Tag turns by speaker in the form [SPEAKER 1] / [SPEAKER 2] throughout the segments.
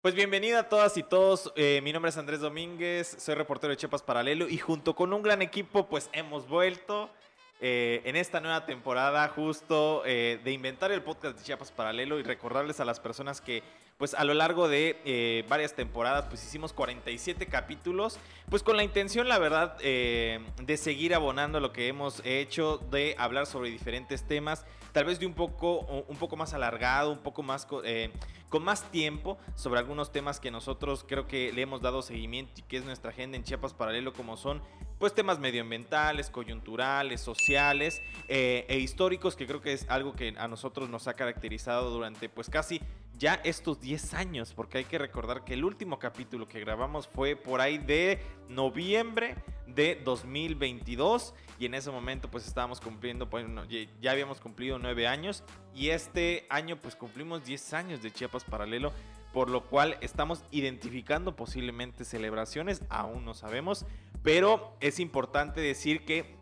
[SPEAKER 1] Pues bienvenida a todas y todos. Eh, mi nombre es Andrés Domínguez, soy reportero de Chiapas Paralelo y junto con un gran equipo, pues hemos vuelto eh, en esta nueva temporada justo eh, de inventar el podcast de Chiapas Paralelo y recordarles a las personas que pues a lo largo de varias temporadas pues hicimos 47 capítulos. Pues con la intención la verdad de seguir abonando lo que hemos hecho de hablar sobre diferentes temas tal vez de un poco un poco más alargado un poco más con más tiempo sobre algunos temas que nosotros creo que le hemos dado seguimiento y que es nuestra agenda en Chiapas Paralelo, como son pues temas medioambientales, coyunturales, sociales eh, e históricos, que creo que es algo que a nosotros nos ha caracterizado durante pues casi ya estos 10 años, porque hay que recordar que el último capítulo que grabamos fue por ahí de noviembre de 2022 y en ese momento pues estábamos cumpliendo, pues, ya habíamos cumplido 9 años y este año pues cumplimos 10 años de Chiapas Paralelo, por lo cual estamos identificando posiblemente celebraciones, aún no sabemos, pero es importante decir que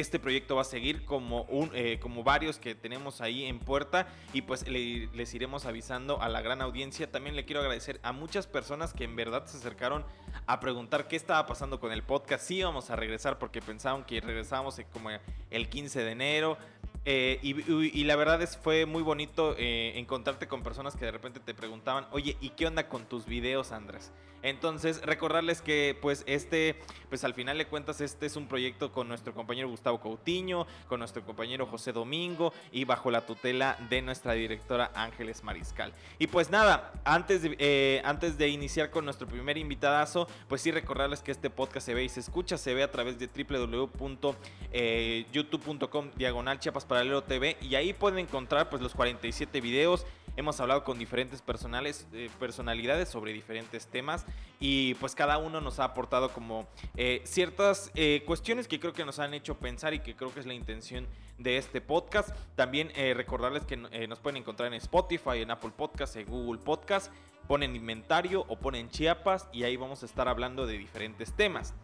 [SPEAKER 1] este proyecto va a seguir como, un, eh, como varios que tenemos ahí en puerta y pues les iremos avisando a la gran audiencia. También le quiero agradecer a muchas personas que en verdad se acercaron a preguntar qué estaba pasando con el podcast. Sí vamos a regresar porque pensaban que regresábamos como el 15 de enero. Eh, y, la verdad es fue muy bonito eh, encontrarte con personas que de repente te preguntaban, oye, ¿y qué onda con tus videos, Andrés? Entonces, recordarles que pues este, pues al final de cuentas este es un proyecto con nuestro compañero Gustavo Coutinho, con nuestro compañero José Domingo y bajo la tutela de nuestra directora Ángeles Mariscal. Y pues nada, antes de, eh, antes de iniciar con nuestro primer invitadazo, pues sí recordarles que este podcast se ve y se escucha, se ve a través de www.youtube.com diagonal Chiapas Paralelo TV y ahí pueden encontrar pues los 47 videos Hemos hablado con diferentes personales, eh, personalidades sobre diferentes temas y pues cada uno nos ha aportado como eh, ciertas eh, cuestiones que creo que nos han hecho pensar y que creo que es la intención de este podcast. También recordarles que nos pueden encontrar en Spotify, en Apple Podcast, en Google Podcast. Ponen inventario o ponen Chiapas y ahí vamos a estar hablando de diferentes temas.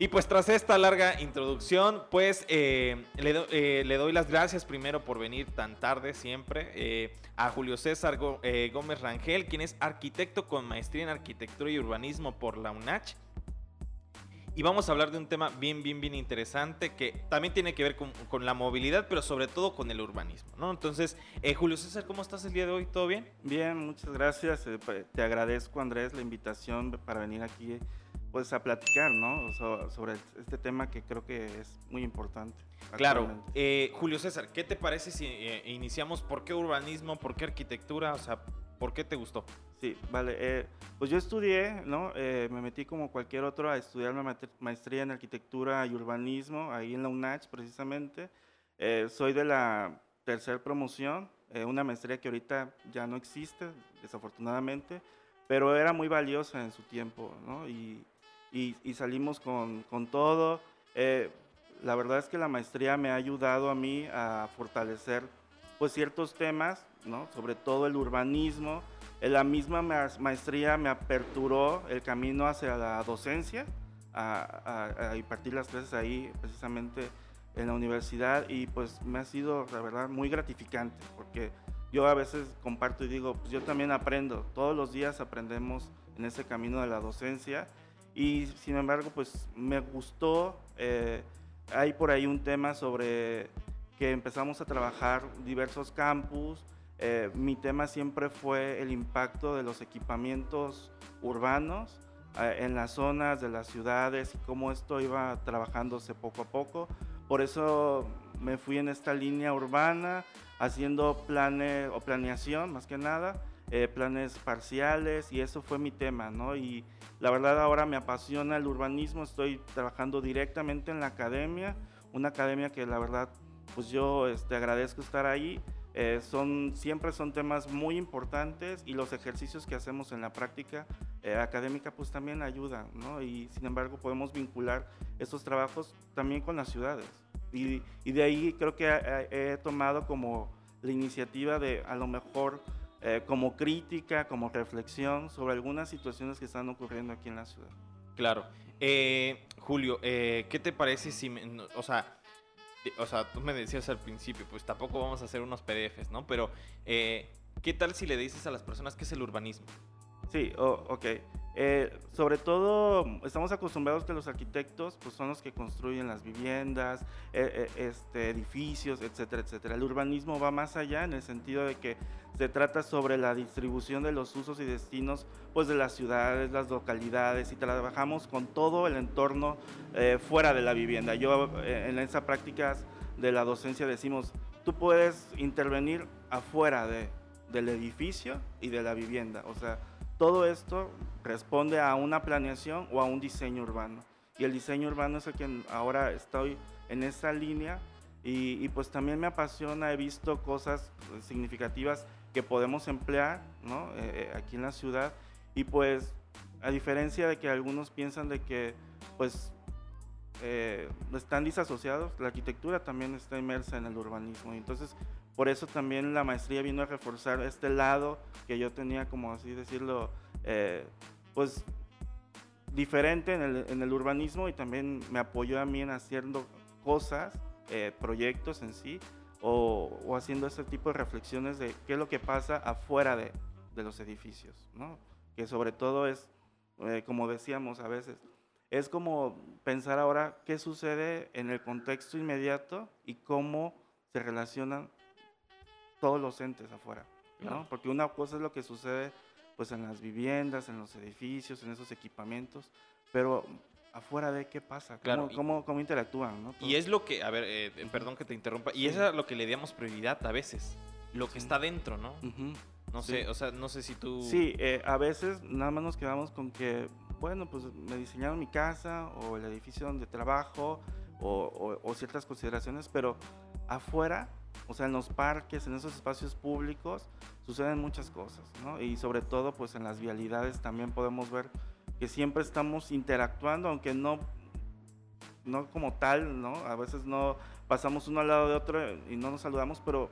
[SPEAKER 1] Y pues tras esta larga introducción, pues eh, eh, le, doy las gracias primero por venir tan tarde siempre eh, a Julio César Gómez Rangel, quien es arquitecto con maestría en arquitectura y urbanismo por la UNACH. Y vamos a hablar de un tema bien, bien, bien interesante que también tiene que ver con, la movilidad, pero sobre todo con el urbanismo, ¿no? Entonces, Julio César, ¿cómo estás el día de hoy? ¿Todo bien?
[SPEAKER 2] Bien, muchas gracias. te agradezco, Andrés, la invitación para venir aquí pues a platicar, ¿no? sobre este tema que creo que es muy importante.
[SPEAKER 1] Claro. Eh, Julio César, ¿qué te parece si eh, iniciamos? ¿Por qué urbanismo? ¿Por qué arquitectura? O sea, ¿por qué te gustó?
[SPEAKER 2] Sí, vale. Eh, pues yo estudié, ¿no? me metí como cualquier otro a estudiar una maestría en arquitectura y urbanismo, ahí en la UNACH precisamente. soy de la tercera promoción, una maestría que ahorita ya no existe, desafortunadamente, pero era muy valiosa en su tiempo, ¿no? Y, y, salimos con, con todo. Eh, la verdad es que la maestría me ha ayudado a mí a fortalecer pues ciertos temas, ¿no? sobre todo el urbanismo. En la misma maestría me aperturó el camino hacia la docencia, a, a, a impartir las clases ahí precisamente en la universidad y pues me ha sido la verdad muy gratificante porque yo a veces comparto y digo, pues yo también aprendo, todos los días aprendemos en ese camino de la docencia y sin embargo, pues me gustó. Eh, hay por ahí un tema sobre que empezamos a trabajar diversos campus. Eh, mi tema siempre fue el impacto de los equipamientos urbanos eh, en las zonas de las ciudades y cómo esto iba trabajándose poco a poco. Por eso me fui en esta línea urbana, haciendo planes o planeación más que nada, planes parciales y eso fue mi tema, ¿no? Y, la verdad ahora me apasiona el urbanismo, estoy trabajando directamente en la academia, una academia que la verdad pues yo este, agradezco estar ahí. Eh, son, siempre son temas muy importantes y los ejercicios que hacemos en la práctica eh, académica pues también ayudan, ¿no? Y sin embargo podemos vincular estos trabajos también con las ciudades. Y, y de ahí creo que he, he tomado como la iniciativa de a lo mejor eh, como crítica, como reflexión sobre algunas situaciones que están ocurriendo aquí en la ciudad.
[SPEAKER 1] Claro. Eh, Julio, eh, ¿qué te parece si, me- no, o sea, de- o sea, tú me decías al principio, pues tampoco vamos a hacer unos PDFs, ¿no? Pero, eh, ¿qué tal si le dices a las personas qué es el urbanismo?
[SPEAKER 2] Sí, oh, ok. Eh, sobre todo, estamos acostumbrados que los arquitectos pues, son los que construyen las viviendas, eh, eh, este, edificios, etcétera, etcétera. El urbanismo va más allá en el sentido de que se trata sobre la distribución de los usos y destinos pues, de las ciudades, las localidades, y trabajamos con todo el entorno eh, fuera de la vivienda. Yo en esas prácticas de la docencia decimos, tú puedes intervenir afuera de, del edificio y de la vivienda. O sea, todo esto responde a una planeación o a un diseño urbano. Y el diseño urbano es el que ahora estoy en esa línea y, y pues también me apasiona, he visto cosas eh, significativas que podemos emplear ¿no? Eh, eh, aquí en la ciudad y pues a diferencia de que algunos piensan de que pues eh, están disasociados, la arquitectura también está inmersa en el urbanismo. Entonces, por eso también la maestría vino a reforzar este lado que yo tenía, como así decirlo, eh, pues diferente en el, en el urbanismo y también me apoyó a mí en haciendo cosas, eh, proyectos en sí, o, o haciendo ese tipo de reflexiones de qué es lo que pasa afuera de, de los edificios, ¿no? Que sobre todo es, eh, como decíamos a veces, es como pensar ahora qué sucede en el contexto inmediato y cómo se relacionan todos los entes afuera, ¿no?
[SPEAKER 1] Claro.
[SPEAKER 2] Porque una cosa es lo que sucede pues en las viviendas, en los edificios, en esos equipamientos, pero afuera de qué pasa, cómo,
[SPEAKER 1] Claro, y-
[SPEAKER 2] cómo, cómo interactúan, ¿no?
[SPEAKER 1] Y es lo que, a ver, eh, eh, perdón que te interrumpa, y
[SPEAKER 2] Sí.
[SPEAKER 1] eso es lo que le damos prioridad a veces, lo que
[SPEAKER 2] Sí.
[SPEAKER 1] está dentro, ¿no?
[SPEAKER 2] Ujú.
[SPEAKER 1] No
[SPEAKER 2] Sí.
[SPEAKER 1] sé, o sea, no sé si tú...
[SPEAKER 2] Sí, eh, a veces nada más nos quedamos con que, bueno, pues me diseñaron mi casa o el edificio donde trabajo o, o- o ciertas consideraciones, pero afuera, o sea, en los parques, en esos espacios públicos, suceden muchas cosas, ¿no? Y sobre todo, pues en las vialidades también podemos ver que siempre estamos interactuando, aunque no, no como tal, ¿no? A veces no pasamos uno al lado de otro y no nos saludamos, pero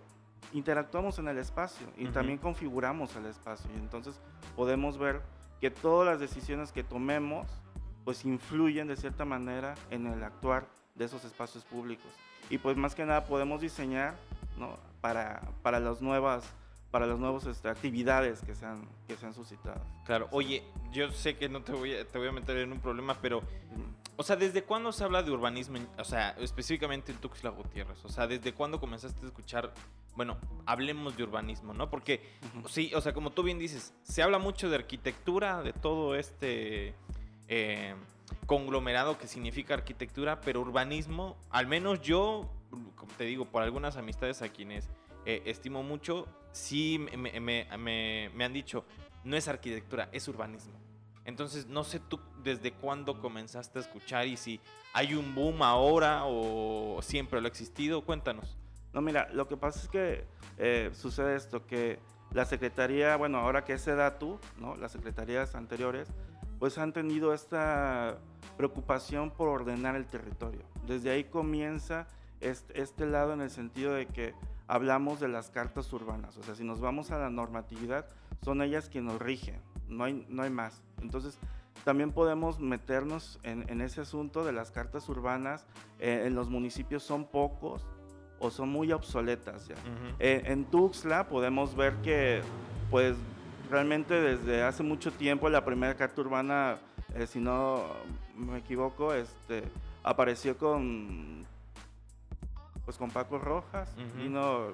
[SPEAKER 2] interactuamos en el espacio y
[SPEAKER 1] Ujú.
[SPEAKER 2] también configuramos el espacio y entonces podemos ver que todas las decisiones que tomemos pues influyen de cierta manera en el actuar de esos espacios públicos y pues más que nada podemos diseñar ¿no? para, para las nuevas para las nuevas este, actividades que se han que se han suscitado
[SPEAKER 1] Claro, oye, yo sé que no te voy a, te voy a meter en un problema, pero, o sea, ¿desde cuándo se habla de urbanismo, o sea, específicamente en Tuxtla Gutiérrez? O sea, ¿desde cuándo comenzaste a escuchar, bueno, hablemos de urbanismo, ¿no? Porque, sí, o sea, como tú bien dices, se habla mucho de arquitectura, de todo este eh, conglomerado que significa arquitectura, pero urbanismo, al menos yo, como te digo, por algunas amistades a quienes eh, estimo mucho, sí me, me- me- me- han dicho, no es arquitectura, es urbanismo. Entonces, no sé tú desde cuándo comenzaste a escuchar y si hay un boom ahora o siempre lo ha existido, cuéntanos.
[SPEAKER 2] No, mira, lo que pasa es que eh, sucede esto, que la Secretaría, bueno, ahora que es SEDATU, ¿no? las secretarías anteriores, pues han tenido esta preocupación por ordenar el territorio. Desde ahí comienza este, este lado en el sentido de que hablamos de las cartas urbanas, o sea, si nos vamos a la normatividad, son ellas quienes nos rigen, no hay, no hay más. Entonces, también podemos meternos en, en ese asunto de las cartas urbanas, eh, en los municipios son pocos, o son muy obsoletas ya. Eh, en Tuxtla podemos ver que, pues, realmente desde hace mucho tiempo la primera carta urbana, eh, si no me equivoco, este, apareció con, pues, con Paco Rojas,
[SPEAKER 1] Ujú.
[SPEAKER 2] vino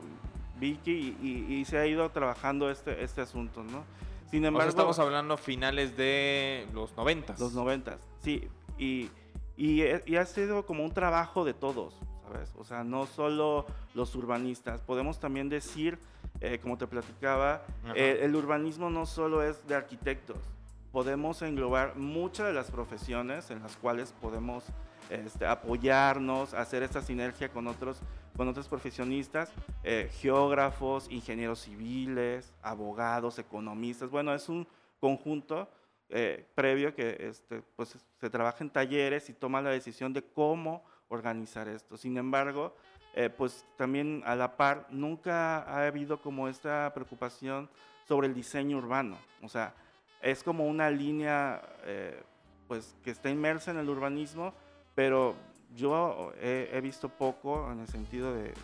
[SPEAKER 2] Vicky y, y- y se ha ido trabajando este, este asunto, ¿no? Sin
[SPEAKER 1] O sea,
[SPEAKER 2] embargo,
[SPEAKER 1] estamos hablando finales de los noventas.
[SPEAKER 2] los noventas, sí. Y, y, he- y ha sido como un trabajo de todos, ¿sabes? O sea, no solo los urbanistas. Podemos también decir, eh, como te platicaba, eh, el urbanismo no solo es de arquitectos. Podemos englobar muchas de las profesiones en las cuales podemos este, apoyarnos, hacer esta sinergia con otros, con otros profesionistas, eh, geógrafos, ingenieros civiles, abogados, economistas. Bueno, es un conjunto eh, previo que este, pues, se trabaja en talleres y toma la decisión de cómo organizar esto. Sin embargo, eh, pues también a la par nunca ha habido como esta preocupación sobre el diseño urbano. O sea, es como una línea eh, pues que está inmersa en el urbanismo, pero yo he, visto poco en el sentido de,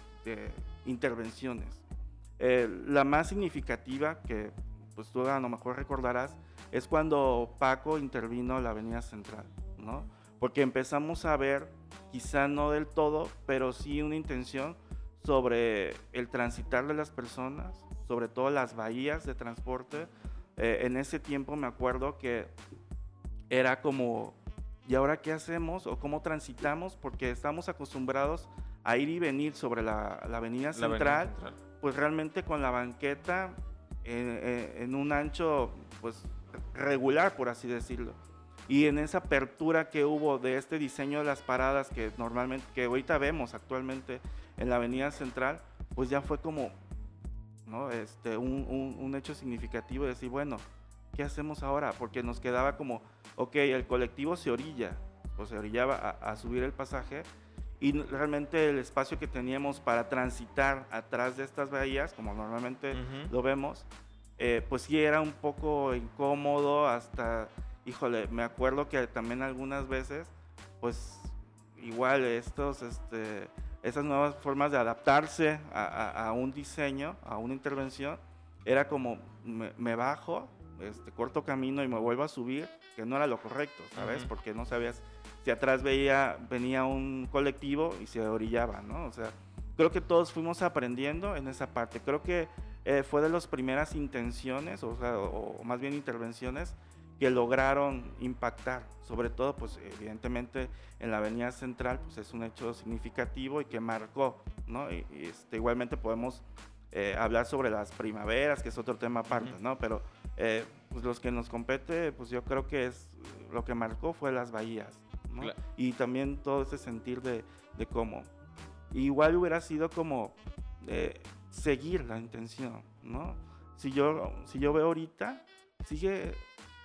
[SPEAKER 2] intervenciones. Eh, la más significativa, que pues tú a lo mejor recordarás, es cuando Paco intervino en la Avenida Central, ¿no? Porque empezamos a ver, quizá no del todo, pero sí una intención sobre el transitar de las personas, sobre todo las bahías de transporte. Eh, en ese tiempo me acuerdo que era como ¿Y ahora qué hacemos o cómo transitamos? Porque estamos acostumbrados a ir y venir sobre la, avenida, central, pues realmente con la banqueta en, un ancho pues regular, por así decirlo. Y en esa apertura que hubo de este diseño de las paradas que normalmente, que ahorita vemos actualmente en la avenida central, pues ya fue como ¿no? este, un, un hecho significativo de decir, bueno, ¿qué hacemos ahora? Porque nos quedaba como, ok, el colectivo se orilla, o se orillaba a, subir el pasaje y realmente el espacio que teníamos para transitar atrás de estas bahías, como normalmente lo vemos, eh, pues sí era un poco incómodo, hasta, híjole, me acuerdo que también algunas veces, pues igual estos, este, esas nuevas formas de adaptarse a, un diseño, a una intervención, era como me bajo este, corto camino y me vuelvo a subir, que no era lo correcto, ¿sabes? Porque no sabías si atrás veía, venía un colectivo y se orillaba, ¿no? O sea, creo que todos fuimos aprendiendo en esa parte. Creo que eh, fue de las primeras intenciones, o, sea, o, más bien intervenciones, que lograron impactar, sobre todo, pues evidentemente en la avenida central, pues es un hecho significativo y que marcó, ¿no? Y, este, igualmente podemos eh, hablar sobre las primaveras, que es otro tema aparte, ¿no? Pero eh, pues los que nos compete, pues yo creo que es lo que marcó fue las bahías, ¿no? Y también todo ese sentir de, de cómo. Igual hubiera sido como eh, seguir la intención, ¿no? Si yo, si yo veo ahorita, sigue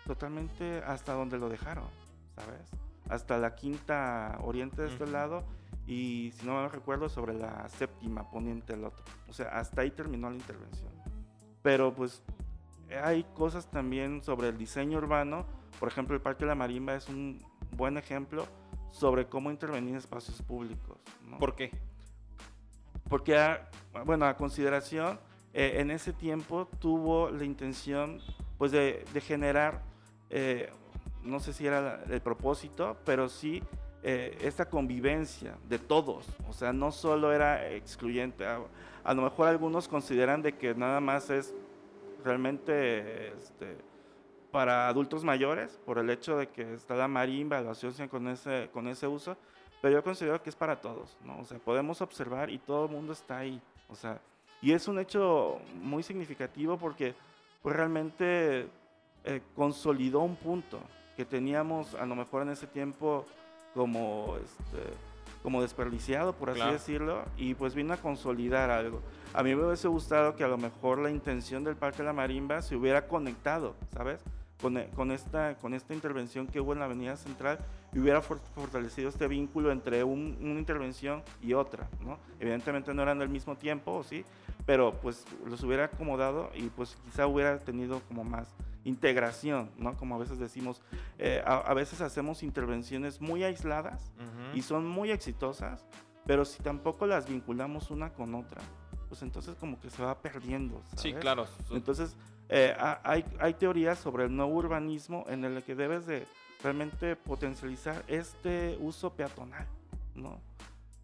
[SPEAKER 2] totalmente hasta donde lo dejaron, ¿sabes? Hasta la quinta oriente de este lado y si no me recuerdo sobre la séptima poniente del otro. O sea, hasta ahí terminó la intervención. Pero pues hay cosas también sobre el diseño urbano. Por ejemplo, el Parque de la Marimba es un buen ejemplo sobre cómo intervenir en espacios públicos.
[SPEAKER 1] ¿Por qué?
[SPEAKER 2] Porque, ah, bueno, a consideración, eh, en ese tiempo tuvo la intención pues de, generar, eh, no sé si era el propósito, pero sí eh, esta convivencia de todos. O sea, no solo era excluyente. A, a, lo mejor algunos consideran de que nada más es realmente este, para adultos mayores, por el hecho de que está la marimba, lo asocian con ese, con ese uso, pero yo considero que es para todos, ¿no? O sea, podemos observar y todo el mundo está ahí, o sea, y es un hecho muy significativo porque pues, realmente eh, consolidó un punto que teníamos a lo mejor en ese tiempo como este, como desperdiciado, por así decirlo, y pues vino a consolidar algo. A mí me hubiese gustado que a lo mejor la intención del Parque de la Marimba se hubiera conectado, ¿sabes? Con, eh, con, esta, con esta intervención que hubo en la Avenida Central y hubiera fortalecido este vínculo entre una intervención y otra, ¿no? Evidentemente no eran del mismo tiempo, ¿sí? Pero pues los hubiera acomodado y pues quizá hubiera tenido como más integración, ¿no? Como a veces decimos, eh, a, veces hacemos intervenciones muy aisladas y son muy exitosas, pero si tampoco las vinculamos una con otra, pues entonces como que se va perdiendo.
[SPEAKER 1] Sí, claro.
[SPEAKER 2] Entonces, eh, hay, hay teorías sobre el nuevo urbanismo en el que debes de realmente potencializar este uso peatonal, ¿no?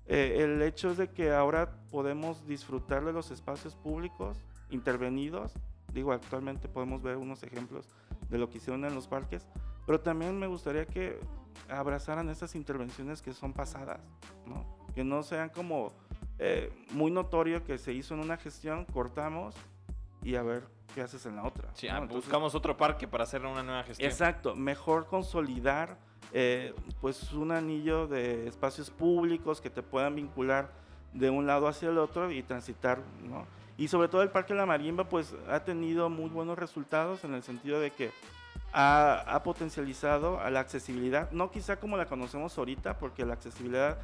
[SPEAKER 2] Eh, el hecho es de que ahora podemos disfrutar de los espacios públicos intervenidos Digo, actualmente podemos ver unos ejemplos de lo que hicieron en los parques, pero también me gustaría que abrazaran estas intervenciones que son pasadas, ¿no? que no sean como eh, muy notorio que se hizo en una gestión, cortamos y a ver qué haces en la otra.
[SPEAKER 1] Sí, ah, buscamos otro parque para hacer una nueva gestión.
[SPEAKER 2] Exacto, mejor consolidar eh, pues un anillo de espacios públicos que te puedan vincular de un lado hacia el otro y transitar, ¿no? Y sobre todo el Parque La Marimba pues ha tenido muy buenos resultados en el sentido de que ha, potencializado a la accesibilidad, no quizá como la conocemos ahorita, porque la accesibilidad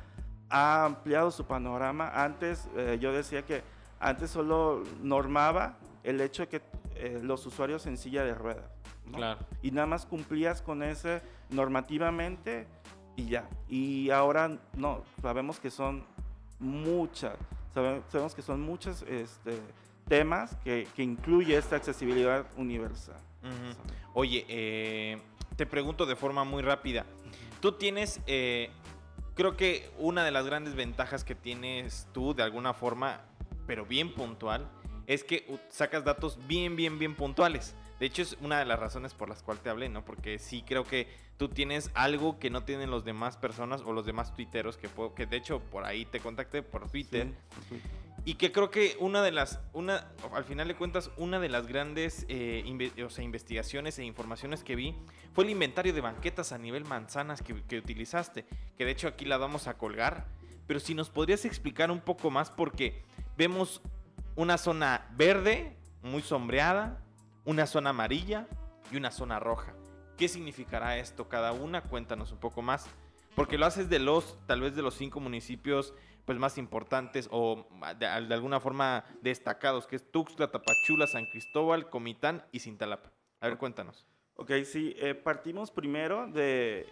[SPEAKER 2] ha ampliado su panorama. Antes eh, yo decía que antes solo normaba el hecho de que eh, los usuarios en silla de ruedas, Claro. Y nada más cumplías con ese normativamente y ya. Y ahora no, sabemos que son muchas, sabemos que son muchos este, temas que, que, incluye esta accesibilidad universal.
[SPEAKER 1] Oye, eh, te pregunto de forma muy rápida. Tú tienes, eh, creo que una de las grandes ventajas que tienes tú de alguna forma, pero bien puntual, es que sacas datos bien, bien, bien puntuales. De hecho, es una de las razones por las cuales te hablé, ¿no? Porque sí creo que tú tienes algo que no tienen los demás personas o los demás tuiteros que, que de hecho por ahí te contacté por Twitter. Y que creo que una de las, una, al final de cuentas, una de las grandes eh, investigaciones e informaciones que vi fue el inventario de banquetas a nivel manzanas que, que utilizaste. Que de hecho aquí la vamos a colgar. Pero si nos podrías explicar un poco más porque vemos una zona verde, muy sombreada, una zona amarilla y una zona roja. ¿Qué significará esto cada una? Cuéntanos un poco más. Porque lo haces de los, tal vez de los cinco municipios pues, más importantes o de, alguna forma destacados, que es Tuxtla, Tapachula, San Cristóbal, Comitán y Cintalapa. A ver, cuéntanos.
[SPEAKER 2] Ok, sí, eh, partimos primero de,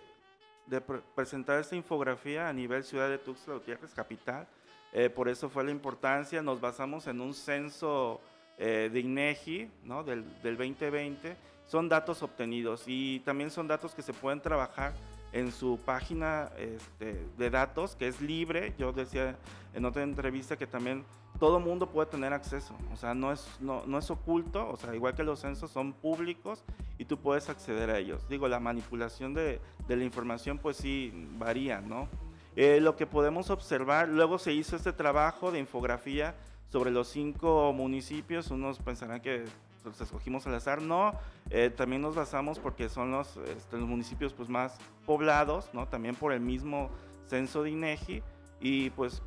[SPEAKER 2] presentar esta infografía a nivel ciudad de Tuxtla Gutiérrez, capital. Eh, por eso fue la importancia. Nos basamos en un censo eh, de INEGI ¿no? del, del 2020. Son datos obtenidos y también son datos que se pueden trabajar en su página este, de datos, que es libre. Yo decía en otra entrevista que también todo mundo puede tener acceso, o sea, no es, no, no es oculto, o sea, igual que los censos son públicos y tú puedes acceder a ellos. Digo, la manipulación de, de la información pues sí varía, ¿no? Eh, lo que podemos observar, luego se hizo este trabajo de infografía sobre los cinco municipios, unos pensarán que los escogimos al azar, no, eh, también nos basamos porque son los, este, los municipios pues, más poblados, ¿no? también por el mismo censo de INEGI, y pues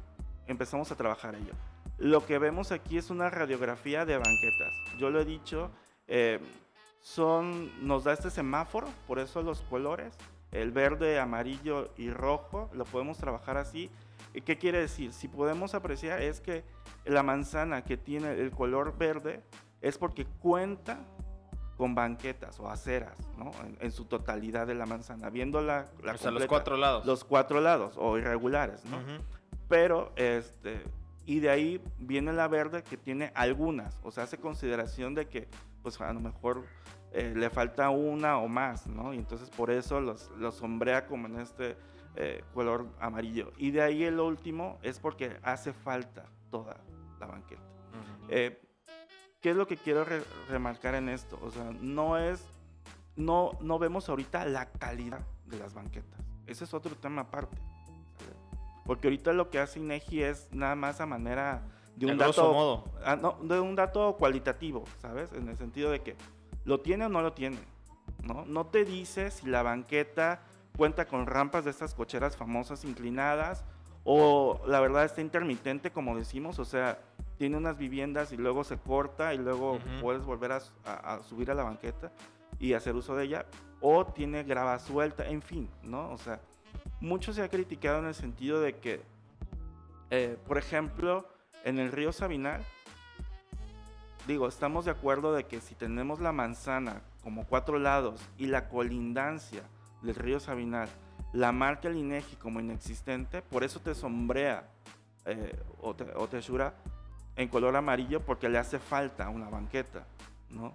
[SPEAKER 2] empezamos a trabajar ello. Lo que vemos aquí es una radiografía de banquetas. Yo lo he dicho, eh, son, nos da este semáforo, por eso los colores, el verde, amarillo y rojo, lo podemos trabajar así. ¿Qué quiere decir? Si podemos apreciar es que la manzana que tiene el color verde es porque cuenta con banquetas o aceras, ¿no? En, su totalidad de la manzana, viendo la,
[SPEAKER 1] o sea, los cuatro lados.
[SPEAKER 2] Los cuatro lados, o irregulares, ¿no? Pero, este, y de ahí viene la verde que tiene algunas, o sea, hace consideración de que, pues a lo mejor eh, le falta una o más, ¿no? Y entonces por eso los, los sombrea como en este eh, color amarillo. Y de ahí el último es porque hace falta toda la banqueta. ¿Qué es lo que quiero remarcar en esto? O sea, no es, no, no vemos ahorita la calidad de las banquetas. Ese es otro tema aparte. Porque ahorita lo que hace INEGI es nada más a manera de un dato,
[SPEAKER 1] modo.
[SPEAKER 2] Ah, no, de un dato cualitativo, ¿sabes? En el sentido de que lo tiene o no lo tiene, ¿no? No te dice si la banqueta cuenta con rampas de estas cocheras famosas inclinadas o la verdad está intermitente, como decimos, o sea, tiene unas viviendas y luego se corta y luego puedes volver a, subir a la banqueta y hacer uso de ella, o tiene grava suelta, en fin, ¿no? O sea, mucho se ha criticado en el sentido de que, eh, por ejemplo, en el río Sabinal, digo, estamos de acuerdo de que si tenemos la manzana como cuatro lados y la colindancia del río Sabinal la marca el INEGI como inexistente, por eso te sombrea eh, o, te, o te en color amarillo porque le hace falta una banqueta, ¿no?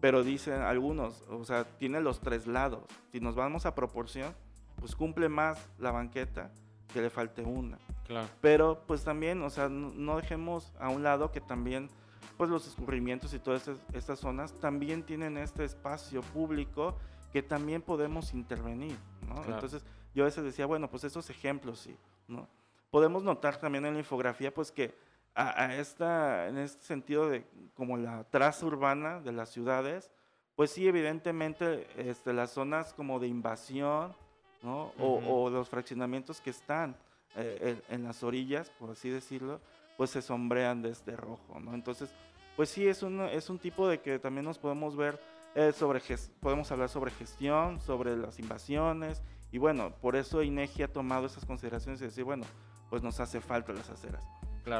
[SPEAKER 2] Pero dicen algunos, o sea, tiene los tres lados. Si nos vamos a proporción, pues cumple más la banqueta que le falte una.
[SPEAKER 1] Claro.
[SPEAKER 2] Pero pues también, o sea, no dejemos a un lado que también pues los escurrimientos y todas estas, zonas también tienen este espacio público que también podemos intervenir, ¿no? Entonces, yo a veces decía, bueno, pues esos ejemplos sí, ¿no? Podemos notar también en la infografía pues que a, esta, en este sentido de como la traza urbana de las ciudades, pues sí, evidentemente este, las zonas como de invasión, ¿no? o, los fraccionamientos que están eh, en, las orillas, por así decirlo, pues se sombrean de este rojo, ¿no? Entonces, pues sí, es un, es un tipo de que también nos podemos ver eh, sobre, podemos hablar sobre gestión, sobre las invasiones, y bueno, por eso INEGI ha tomado esas consideraciones y decir, bueno, pues nos hace falta las aceras.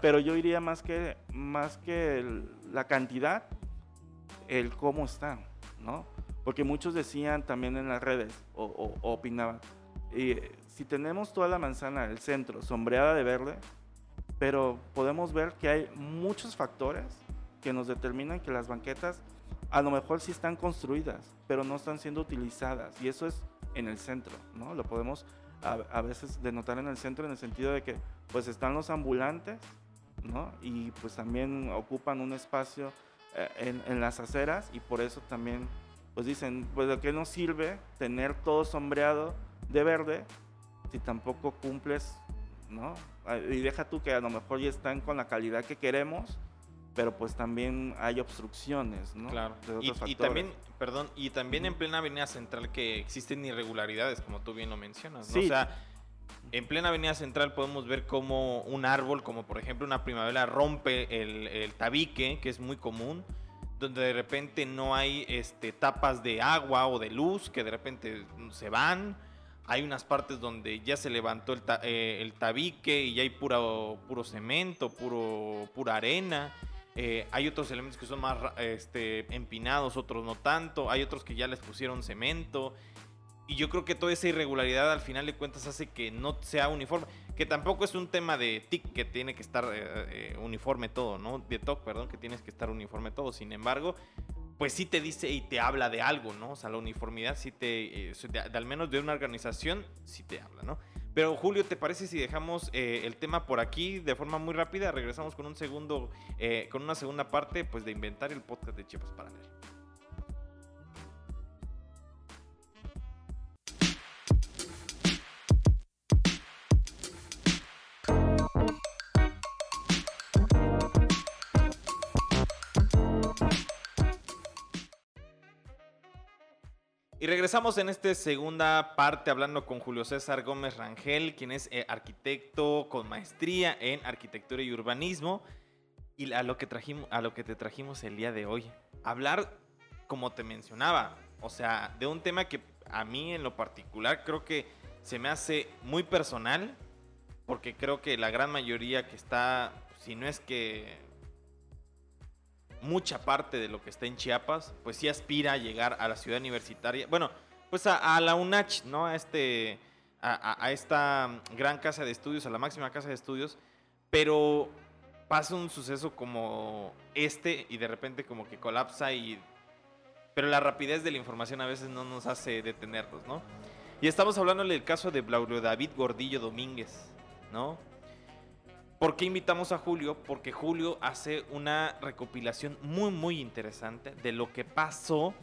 [SPEAKER 2] Pero yo diría más que, más que la cantidad, el cómo están, ¿no? Porque muchos decían también en las redes o, o- o opinaban, y, si tenemos toda la manzana del centro sombreada de verde, pero podemos ver que hay muchos factores que nos determinan que las banquetas a lo mejor sí están construidas, pero no están siendo utilizadas. Y eso es en el centro, ¿no? Lo podemos a, veces denotar en el centro en el sentido de que pues están los ambulantes, ¿no? Y pues también ocupan un espacio eh, en, en las aceras y por eso también pues dicen, pues de qué nos sirve tener todo sombreado de verde si tampoco cumples, ¿no? Ah, Y deja tú que a lo mejor ya están con la calidad que queremos, pero pues también hay obstrucciones, ¿no?
[SPEAKER 1] Claro. Y, y también, perdón, y también en plena avenida central que existen irregularidades, como tú bien lo mencionas, ¿no?
[SPEAKER 2] Sí.
[SPEAKER 1] O sea, en plena avenida central podemos ver como un árbol, como por ejemplo una primavera, rompe el, el tabique, que es muy común, donde de repente no hay este, tapas de agua o de luz, que de repente se van. Hay unas partes donde ya se levantó el, ta- eh, el tabique y ya hay puro, puro cemento, puro, pura arena. Eh, hay otros elementos que son más este, empinados, otros no tanto. Hay otros que ya les pusieron cemento. Y yo creo que toda esa irregularidad al final de cuentas hace que no sea uniforme. Que tampoco es un tema de TIC que tiene que estar eh, eh, uniforme todo, ¿no? De TOC, perdón, que tienes que estar uniforme todo. Sin embargo, pues sí te dice y te habla de algo, ¿no? O sea, la uniformidad sí te, eh, de, de al menos de una organización, sí te habla, ¿no? Pero Julio, ¿te parece si dejamos eh, el tema por aquí de forma muy rápida? Regresamos con un segundo, eh, con una segunda parte, pues de inventar el podcast de Chiapas Paralelo. Y regresamos en esta segunda parte hablando con Julio César Gómez Rangel, quien es eh, arquitecto con maestría en arquitectura y urbanismo. Y a lo, que trajimos, a lo que te trajimos el día de hoy. Hablar, como te mencionaba, o sea, de un tema que a mí en lo particular creo que se me hace muy personal, porque creo que la gran mayoría que está, si no es que mucha parte de lo que está en Chiapas, pues sí aspira a llegar a la ciudad universitaria. Bueno, pues a, la UNACH, ¿no? A, este, a, esta gran casa de estudios, a la máxima casa de estudios, pero pasa un suceso como este y de repente como que colapsa y... Pero la rapidez de la información a veces no nos hace detenernos, ¿no? Y estamos hablando del caso de Braulio David Gordillo Domínguez, ¿no? ¿Por qué invitamos a Julio? Porque Julio hace una recopilación muy, muy interesante de lo que pasó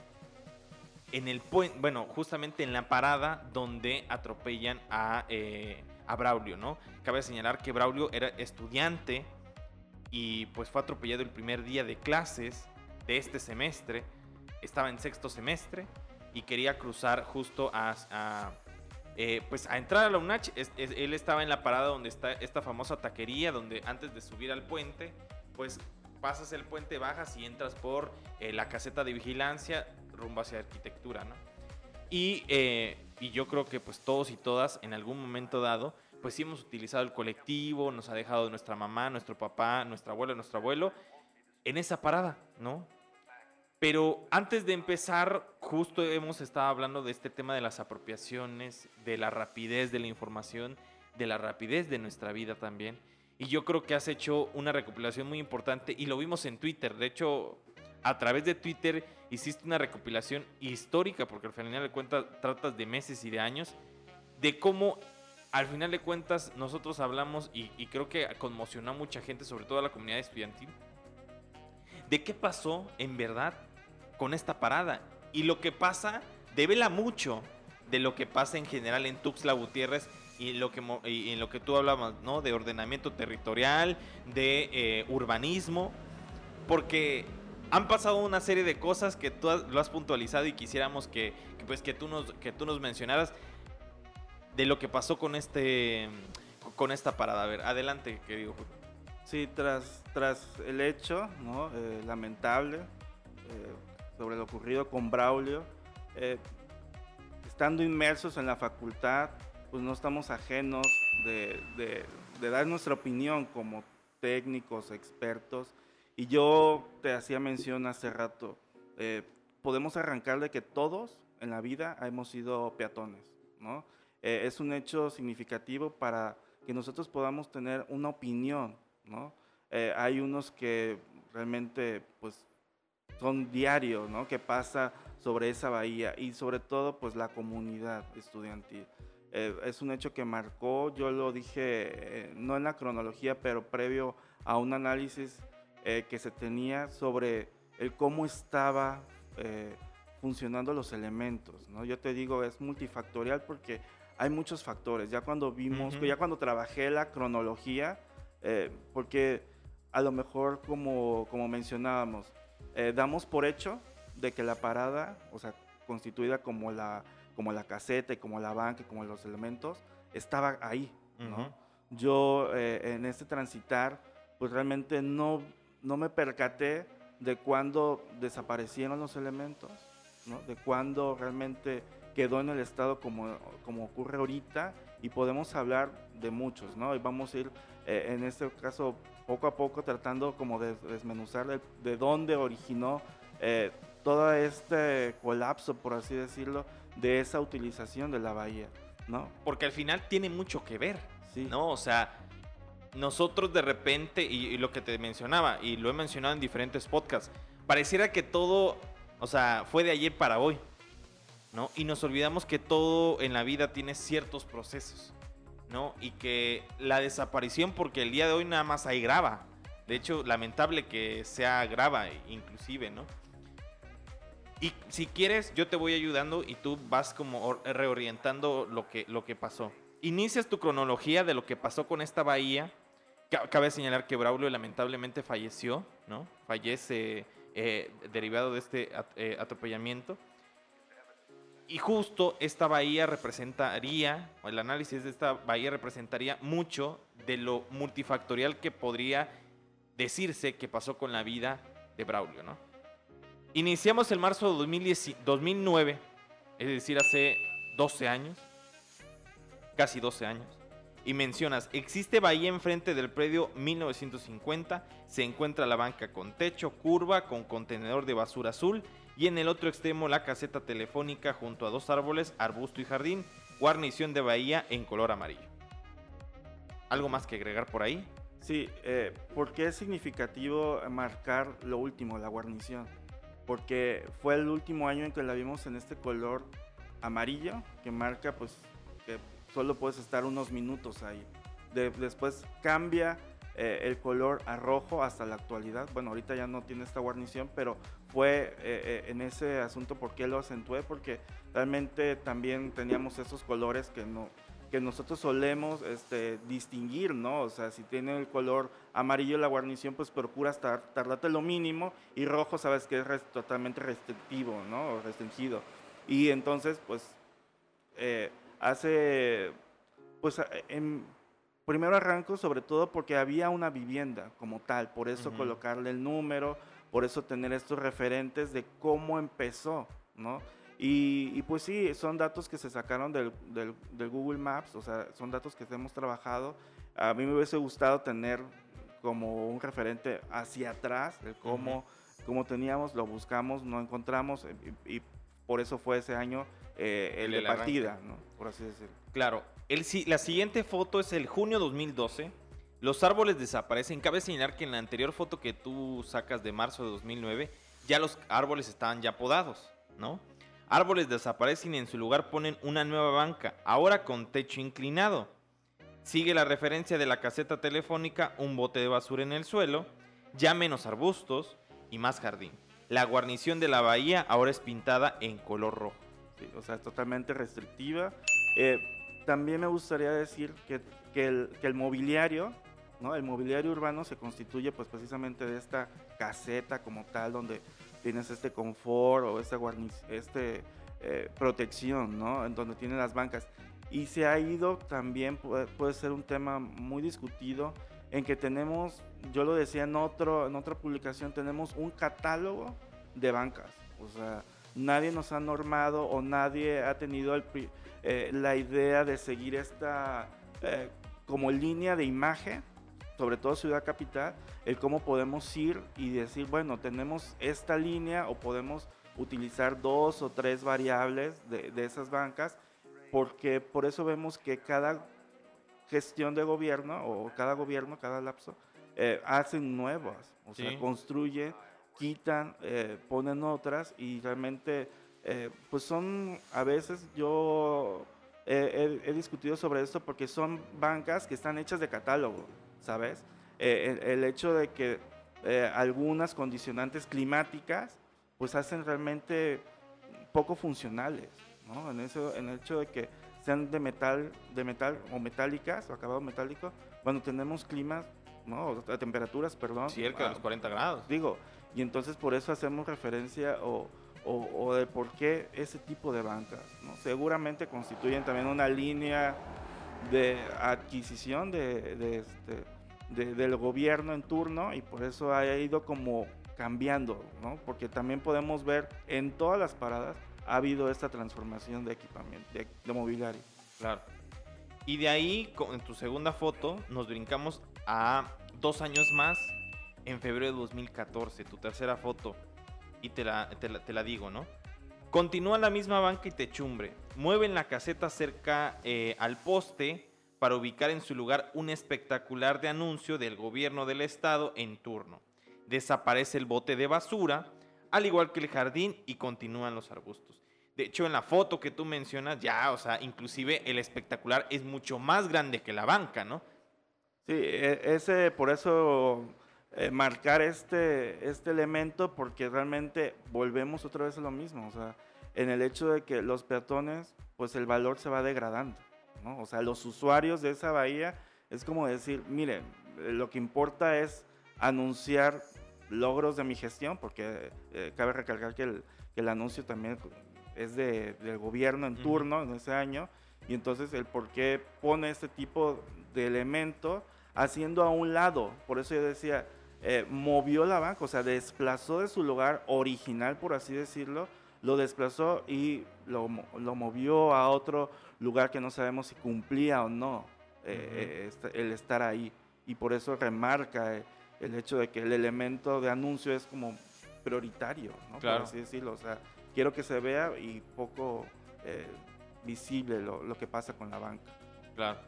[SPEAKER 1] en el puente, bueno, justamente en la parada donde atropellan a, eh, a Braulio, ¿no? Cabe señalar que Braulio era estudiante y pues fue atropellado el primer día de clases de este semestre. Estaba en sexto semestre y quería cruzar justo a, a, eh, pues a entrar a la UNACH. Él estaba en la parada donde está esta famosa taquería, donde antes de subir al puente, pues pasas el puente, bajas y entras por eh, la caseta de vigilancia rumbo hacia arquitectura, ¿no? Y, eh, y yo creo que pues todos y todas en algún momento dado, pues sí hemos utilizado el colectivo, nos ha dejado nuestra mamá, nuestro papá, nuestra abuela, nuestro abuelo, en esa parada, ¿no? Pero antes de empezar, justo hemos estado hablando de este tema de las apropiaciones, de la rapidez de la información, de la rapidez de nuestra vida también. Y yo creo que has hecho una recopilación muy importante y lo vimos en Twitter. De hecho, a través de Twitter hiciste una recopilación histórica, porque al final de cuentas tratas de meses y de años, de cómo al final de cuentas nosotros hablamos y, y creo que conmocionó a mucha gente, sobre todo a la comunidad estudiantil, de qué pasó en verdad con esta parada. Y lo que pasa devela mucho de lo que pasa en general en Tuxtla Gutiérrez y lo que y en lo que tú hablabas, ¿no? De ordenamiento territorial, de eh, urbanismo, porque han pasado una serie de cosas que tú lo has puntualizado y quisiéramos que, pues que tú nos que tú nos mencionaras de lo que pasó con este con esta parada. A ver, adelante, querido.
[SPEAKER 2] Sí, tras, tras el hecho ¿no? Eh, lamentable eh, sobre lo ocurrido con Braulio, eh, estando inmersos en la facultad, pues no estamos ajenos de, dar nuestra opinión como técnicos, expertos. Y yo te hacía mención hace rato, eh, podemos arrancar de que todos en la vida hemos sido peatones, ¿no? Eh, es un hecho significativo para que nosotros podamos tener una opinión, ¿no? Hay unos que realmente, pues, son diarios, ¿no? Que pasa sobre esa bahía y sobre todo, pues, la comunidad estudiantil. Eh, es un hecho que marcó, yo lo dije, no en la cronología, pero previo a un análisis que se tenía sobre el cómo estaba funcionando los elementos, ¿no? Yo te digo, es multifactorial porque hay muchos factores. Ya cuando vimos, ya cuando trabajé la cronología, eh, porque a lo mejor como, como mencionábamos, eh, damos por hecho de que la parada, o sea, constituida como la, como la caseta y como la banca y como los elementos, estaba ahí, ¿no? Yo eh, en este transitar, pues realmente no, no me percaté de cuándo desaparecieron los elementos, ¿no? De cuándo realmente quedó en el estado como, como ocurre ahorita y podemos hablar de muchos, ¿no? Y vamos a ir eh, en este caso poco a poco tratando como de desmenuzar de, dónde originó eh, todo este colapso, por así decirlo, de esa utilización de la bahía, ¿no?
[SPEAKER 1] Porque al final tiene mucho que ver, sí. ¿no? O sea, nosotros de repente, y, y lo que te mencionaba, y lo he mencionado en diferentes podcasts, pareciera que todo, o sea, fue de ayer para hoy. ¿no? Y nos olvidamos que todo en la vida tiene ciertos procesos, ¿no? Y que la desaparición, porque el día de hoy nada más hay grava. De hecho, lamentable que sea grava, inclusive, ¿no? Y si quieres, yo te voy ayudando y tú vas como reorientando lo que, lo que pasó. Inicias tu cronología de lo que pasó con esta bahía. Cabe señalar que Braulio lamentablemente falleció, ¿no? Fallece eh, derivado de este eh, atropellamiento. Y justo esta bahía representaría, o el análisis de esta bahía representaría mucho de lo multifactorial que podría decirse que pasó con la vida de Braulio, ¿no? Iniciamos el marzo de 2009, es decir, hace 12 años, casi 12 años, y mencionas, existe bahía enfrente del predio 1950, se encuentra la banca con techo, curva, con contenedor de basura azul y en el otro extremo la caseta telefónica junto a dos árboles, arbusto y jardín, guarnición de bahía en color amarillo. ¿Algo más que agregar por ahí?
[SPEAKER 2] Sí, eh, porque es significativo marcar lo último, la guarnición. Porque fue el último año en que la vimos en este color amarillo, que marca pues que solo puedes estar unos minutos ahí. después cambia eh, el color a rojo hasta la actualidad. Bueno, ahorita ya no tiene esta guarnición, pero fue eh, eh, en ese asunto por qué lo acentué, porque realmente también teníamos esos colores que no que nosotros solemos este, distinguir, ¿no? O sea, si tiene el color amarillo la guarnición, pues procuras tardarte lo mínimo y rojo sabes que es totalmente restrictivo, ¿no? Restringido. Y entonces, pues, hace, pues, en, Primero arranco sobre todo porque había una vivienda como tal, por eso colocarle el número, por eso tener estos referentes de cómo empezó, ¿no? Y, pues sí, son datos que se sacaron del, Google Maps, o sea, son datos que hemos trabajado. A mí me hubiese gustado tener como un referente hacia atrás, de cómo, teníamos, lo buscamos, no encontramos, y, por eso fue ese año eh, el, de partida, ¿no? Por así decirlo.
[SPEAKER 1] Claro, la siguiente foto es el junio 2012. Los árboles desaparecen. Cabe señalar que en la anterior foto que tú sacas de marzo de 2009, ya los árboles estaban ya podados, ¿no? Árboles desaparecen y en su lugar ponen una nueva banca, ahora con techo inclinado. Sigue la referencia de la caseta telefónica, un bote de basura en el suelo, ya menos arbustos y más jardín. La guarnición de la bahía ahora es pintada en color rojo.
[SPEAKER 2] o sea, es totalmente restrictiva. Eh, también me gustaría decir que, que, el, mobiliario, ¿no? El mobiliario urbano se constituye pues precisamente de esta caseta como tal, donde tienes este confort o esta este, eh, protección, ¿no? En donde tienen las bancas. Y se ha ido también, puede, puede, ser un tema muy discutido, en que tenemos, yo lo decía en, otro, en otra publicación, tenemos un catálogo de bancas. O sea, nadie nos ha normado o nadie ha tenido el, eh, la idea de seguir esta eh, como línea de imagen, sobre todo Ciudad Capital, el cómo podemos ir y decir, bueno, tenemos esta línea o podemos utilizar dos o tres variables de, de esas bancas, porque por eso vemos que cada gestión de gobierno o cada gobierno, cada lapso, eh, hacen nuevas, o sea, construye, quitan, eh, ponen otras y realmente, eh, pues son, a veces yo he, discutido sobre esto porque son bancas que están hechas de catálogo, ¿sabes? El, hecho de que algunas condicionantes climáticas, pues hacen realmente poco funcionales, ¿no? En, eso, en el hecho de que sean de metal, de metal o metálicas o acabado metálico, cuando tenemos climas, no, temperaturas, perdón.
[SPEAKER 1] Cerca de los 40 grados.
[SPEAKER 2] Digo, y entonces por eso hacemos referencia o, o, de por qué ese tipo de bancas, ¿no? Seguramente constituyen también una línea de adquisición de, de este, del gobierno en turno y por eso ha ido como cambiando, ¿no? Porque también podemos ver en todas las paradas ha habido esta transformación de equipamiento, de, mobiliario.
[SPEAKER 1] Claro. Y de ahí, en tu segunda foto, nos brincamos a dos años más, en febrero de 2014, tu tercera foto. Y te la, te la, digo, ¿no? Continúa la misma banca y techumbre. Mueven la caseta cerca eh, al poste para ubicar en su lugar un espectacular de anuncio del gobierno del estado en turno. Desaparece el bote de basura al igual que el jardín y continúan los arbustos. De hecho, en la foto que tú mencionas, ya, o sea, inclusive el espectacular es mucho más grande que la banca, ¿no?
[SPEAKER 2] Sí, e, ese, por eso eh, marcar este, este elemento, porque realmente volvemos otra vez a lo mismo, o sea, en el hecho de que los peatones, pues el valor se va degradando, ¿no? O sea, los usuarios de esa bahía, es como decir, miren, lo que importa es anunciar logros de mi gestión, porque eh, cabe recalcar que el, el, anuncio también es de, del gobierno en turno en ese año, y entonces el por qué pone este tipo de elemento haciendo a un lado, por eso yo decía, eh, movió la banca, o sea, desplazó de su lugar original, por así decirlo, lo desplazó y lo, lo movió a otro lugar que no sabemos si cumplía o no eh, este, el estar ahí, y por eso remarca el hecho de que el elemento de anuncio es como prioritario, ¿no? Por así decirlo. O sea, quiero que se vea y poco eh, visible lo, que pasa con la banca.
[SPEAKER 1] Claro.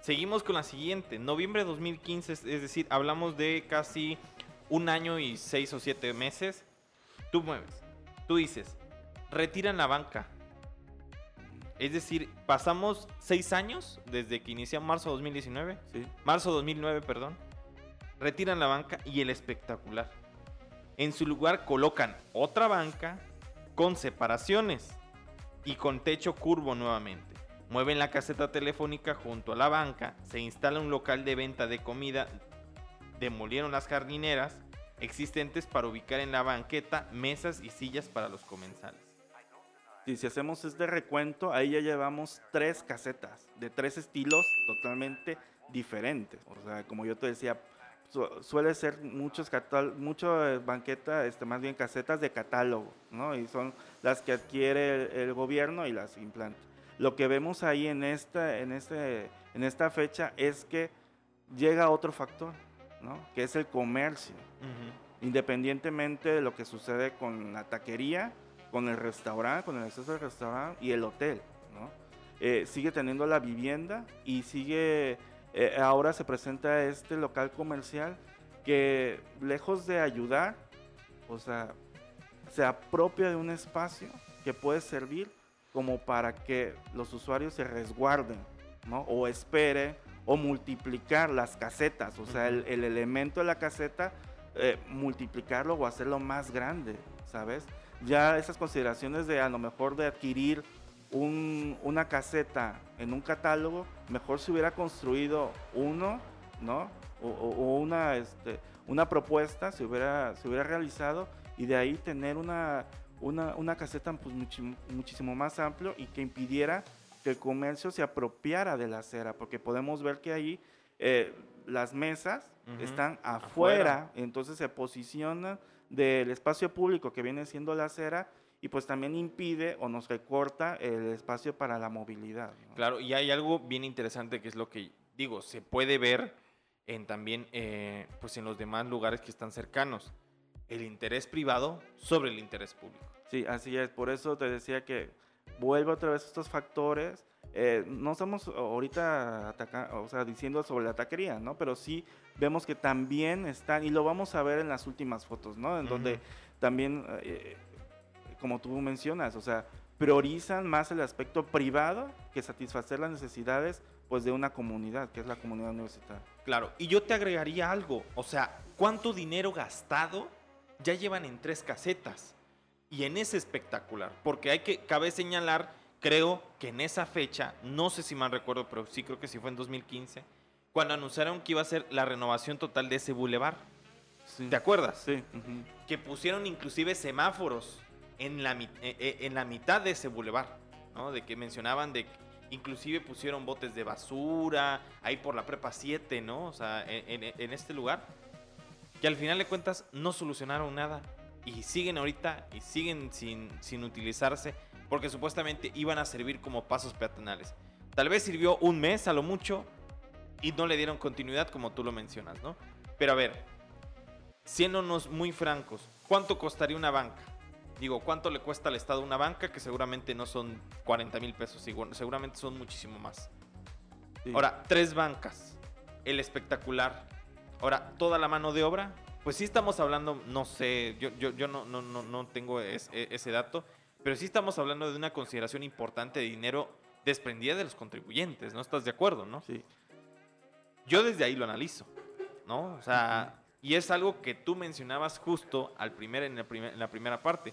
[SPEAKER 1] Seguimos con la siguiente. Noviembre de 2015, es decir, hablamos de casi un año y seis o siete meses. Tú mueves. Tú dices, retiran la banca. Es decir, pasamos seis años desde que inició marzo de 2019. Sí. Marzo 2009, perdón retiran la banca y el espectacular. En su lugar colocan otra banca con separaciones y con techo curvo nuevamente. Mueven la caseta telefónica junto a la banca, se instala un local de venta de comida, demolieron las jardineras existentes para ubicar en la banqueta mesas y sillas para los comensales.
[SPEAKER 2] Y si hacemos este recuento, ahí ya llevamos tres casetas de tres estilos totalmente diferentes. O sea, como yo te decía, suele ser muchos mucho eh, banqueta, este, más bien casetas de catálogo, ¿no? Y son las que adquiere el, gobierno y las implanta. Lo que vemos ahí en esta, en, este, en esta fecha es que llega otro factor, ¿no? Que es el comercio. Independientemente de lo que sucede con la taquería, con el restaurante, con el acceso al restaurante y el hotel, ¿no? Eh, sigue teniendo la vivienda y sigue eh, ahora se presenta este local comercial que lejos de ayudar, o sea, se apropia de un espacio que puede servir como para que los usuarios se resguarden, ¿no? O esperen o multiplicar las casetas, o sea, el, elemento de la caseta, eh, multiplicarlo o hacerlo más grande, ¿sabes? Ya esas consideraciones de a lo mejor de adquirir una caseta en un catálogo, mejor se hubiera construido uno, ¿no? O, una, este, una propuesta se hubiera, se hubiera realizado y de ahí tener una, una, caseta pues, muchísimo más amplio y que impidiera que el comercio se apropiara de la acera, porque podemos ver que ahí eh, las mesas están afuera, entonces se posicionan del espacio público que viene siendo la acera y pues también impide o nos recorta el espacio para la movilidad.
[SPEAKER 1] Claro, y hay algo bien interesante que es lo que digo, se puede ver en también eh, pues en los demás lugares que están cercanos, el interés privado sobre el interés público.
[SPEAKER 2] Sí, así es. Por eso te decía que vuelve otra vez estos factores. Eh, no estamos ahorita atacando, o sea, diciendo sobre la taquería, ¿no? Pero sí vemos que también están, y lo vamos a ver en las últimas fotos, ¿no? En donde también, eh, como tú mencionas, o sea, priorizan más el aspecto privado que satisfacer las necesidades pues de una comunidad, que es la comunidad universitaria.
[SPEAKER 1] Claro, y yo te agregaría algo, o sea, ¿cuánto dinero gastado ya llevan en tres casetas? Y en ese espectacular, porque hay que, cabe señalar, creo que en esa fecha, no sé si mal recuerdo, pero sí creo que sí fue en 2015, cuando anunciaron que iba a ser la renovación total de ese bulevar. ¿Te acuerdas?
[SPEAKER 2] Sí.
[SPEAKER 1] Que pusieron inclusive semáforos en la, eh, eh, en la mitad de ese bulevar, ¿no? De que mencionaban de inclusive pusieron botes de basura ahí por la prepa 7, ¿no? O sea, en, este lugar, que al final de cuentas no solucionaron nada y siguen ahorita y siguen sin, sin utilizarse porque supuestamente iban a servir como pasos peatonales. Tal vez sirvió un mes a lo mucho y no le dieron continuidad como tú lo mencionas, ¿no? Pero a ver, siéndonos muy francos, ¿cuánto costaría una banca? Digo, ¿cuánto le cuesta al Estado una banca? Que seguramente no son 40 mil pesos, seguramente son muchísimo más. Ahora, tres bancas, el espectacular. Ahora, toda la mano de obra, pues sí estamos hablando, no sé, yo, yo, yo no, no, no, no tengo e, ese dato, pero sí estamos hablando de una consideración importante de dinero desprendida de los contribuyentes, ¿no? ¿Estás de acuerdo, no?
[SPEAKER 2] Sí.
[SPEAKER 1] Yo desde ahí lo analizo, ¿no? O sea, y es algo que tú mencionabas justo al primer, en, la primera parte.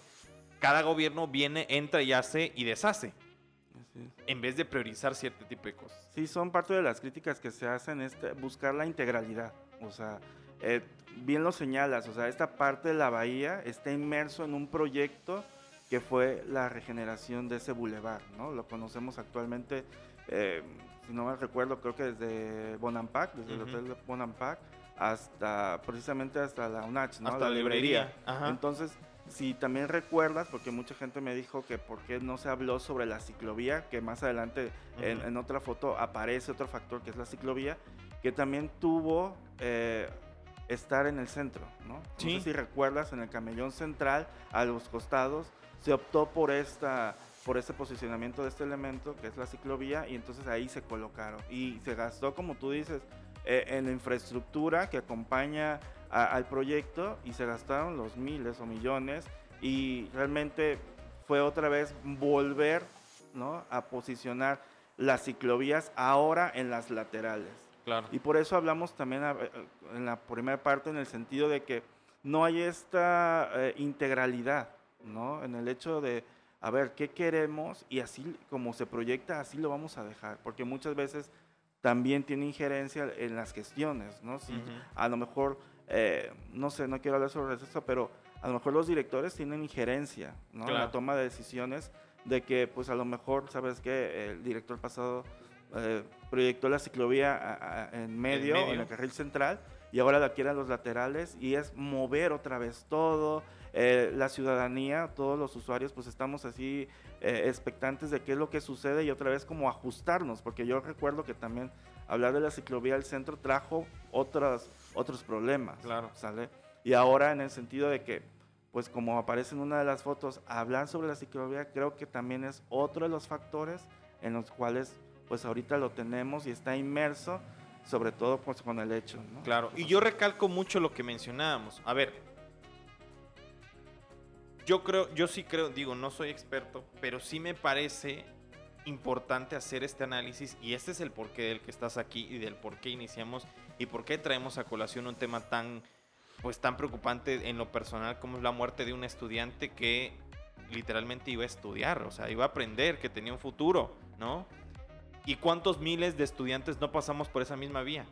[SPEAKER 1] Cada gobierno viene, entra y hace y deshace. En vez de priorizar cierto tipo de cosas.
[SPEAKER 2] Sí, son parte de las críticas que se hacen, este, buscar la integralidad. O sea, eh, bien lo señalas, o sea, esta parte de la bahía está inmerso en un proyecto que fue la regeneración de ese bulevar, ¿no? Lo conocemos actualmente, eh, si no me recuerdo, creo que desde Bonampak, desde el hotel Bonampak, hasta precisamente hasta la UNACH, ¿no?
[SPEAKER 1] Hasta la librería.
[SPEAKER 2] Entonces, si también recuerdas, porque mucha gente me dijo que por qué no se habló sobre la ciclovía, que más adelante en, otra foto aparece otro factor que es la ciclovía, que también tuvo eh, estar en el centro, ¿no?
[SPEAKER 1] ¿Sí?
[SPEAKER 2] No sé si recuerdas, en el camellón central, a los costados, se optó por esta por ese posicionamiento de este elemento que es la ciclovía y entonces ahí se colocaron y se gastó como tú dices eh, en la infraestructura que acompaña al proyecto y se gastaron los miles o millones y realmente fue otra vez volver ¿no? a posicionar las ciclovías ahora en las laterales.
[SPEAKER 1] Claro.
[SPEAKER 2] Y por eso hablamos también en la primera parte en el sentido de que no hay esta eh, integralidad, ¿no? En el hecho de, a ver, ¿qué queremos? Y así como se proyecta, así lo vamos a dejar. Porque muchas veces también tiene injerencia en las gestiones, ¿no? Si a lo mejor, eh, no sé, no quiero hablar sobre eso, pero a lo mejor los directores tienen injerencia, ¿no? En la toma de decisiones de que, pues a lo mejor, ¿sabes qué? El director pasado eh, proyectó la ciclovía en medio, en el carril central, y ahora la quiere a los laterales, y es mover otra vez todo, eh, la ciudadanía, todos los usuarios, pues estamos así eh, expectantes de qué es lo que sucede y otra vez como ajustarnos, porque yo recuerdo que también hablar de la ciclovía del centro trajo otros, otros problemas.
[SPEAKER 1] Claro.
[SPEAKER 2] ¿Sale? Y ahora en el sentido de que, pues como aparece en una de las fotos, hablar sobre la ciclovía creo que también es otro de los factores en los cuales pues ahorita lo tenemos y está inmerso, sobre todo pues con el hecho.
[SPEAKER 1] Claro, y yo recalco mucho lo que mencionábamos. A ver, yo creo, yo sí creo, digo, no soy experto, pero sí me parece importante hacer este análisis y este es el porqué del que estás aquí y del por qué iniciamos y por qué traemos a colación un tema tan pues tan preocupante en lo personal como es la muerte de un estudiante que literalmente iba a estudiar, o sea, iba a aprender, que tenía un futuro, ¿no? ¿Y cuántos miles de estudiantes no pasamos por esa misma vía?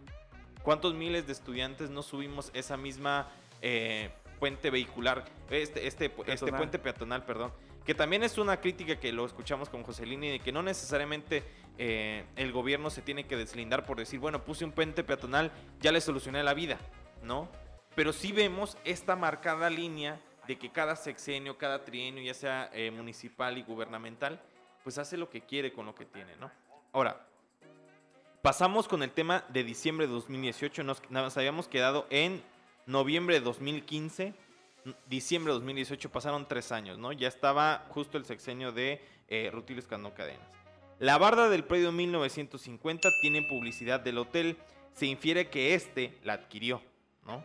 [SPEAKER 1] ¿Cuántos miles de estudiantes no subimos esa misma eh, puente vehicular, este, este, este puente peatonal, perdón, que también es una crítica que lo escuchamos con Joselini, de que no necesariamente eh, el gobierno se tiene que deslindar por decir, bueno, puse un puente peatonal, ya le solucioné la vida, ¿no? Pero sí vemos esta marcada línea de que cada sexenio, cada trienio, ya sea eh, municipal y gubernamental, pues hace lo que quiere con lo que tiene, ¿no? Ahora, pasamos con el tema de diciembre de 2018, nos habíamos quedado en noviembre de 2015, diciembre de 2018 pasaron tres años, ¿no? Ya estaba justo el sexenio de eh, Rutilio Escandón Cadenas. La barda del predio 1950 tiene publicidad del hotel. Se infiere que este la adquirió, ¿no?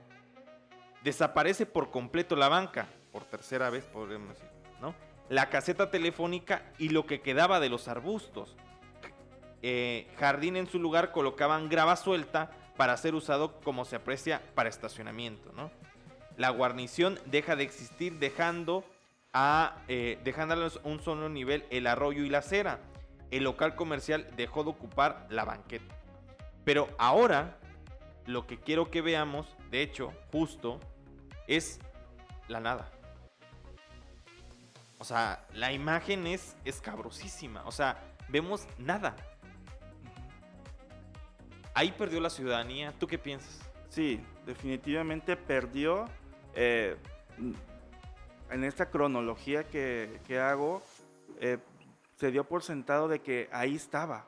[SPEAKER 1] Desaparece por completo la banca, por tercera vez podríamos decir, ¿no? La caseta telefónica y lo que quedaba de los arbustos. Eh, jardín en su lugar colocaban grava suelta para ser usado como se aprecia para estacionamiento, ¿no? La guarnición deja de existir dejando a eh, dejándolos un solo nivel el arroyo y la acera. El local comercial dejó de ocupar la banqueta. Pero ahora lo que quiero que veamos, de hecho, justo, es la nada. O sea, la imagen es escabrosísima. O sea, vemos nada. Ahí perdió la ciudadanía. ¿Tú qué piensas?
[SPEAKER 2] Sí, definitivamente perdió. eh, en esta cronología que, que hago, eh, se dio por sentado de que ahí estaba.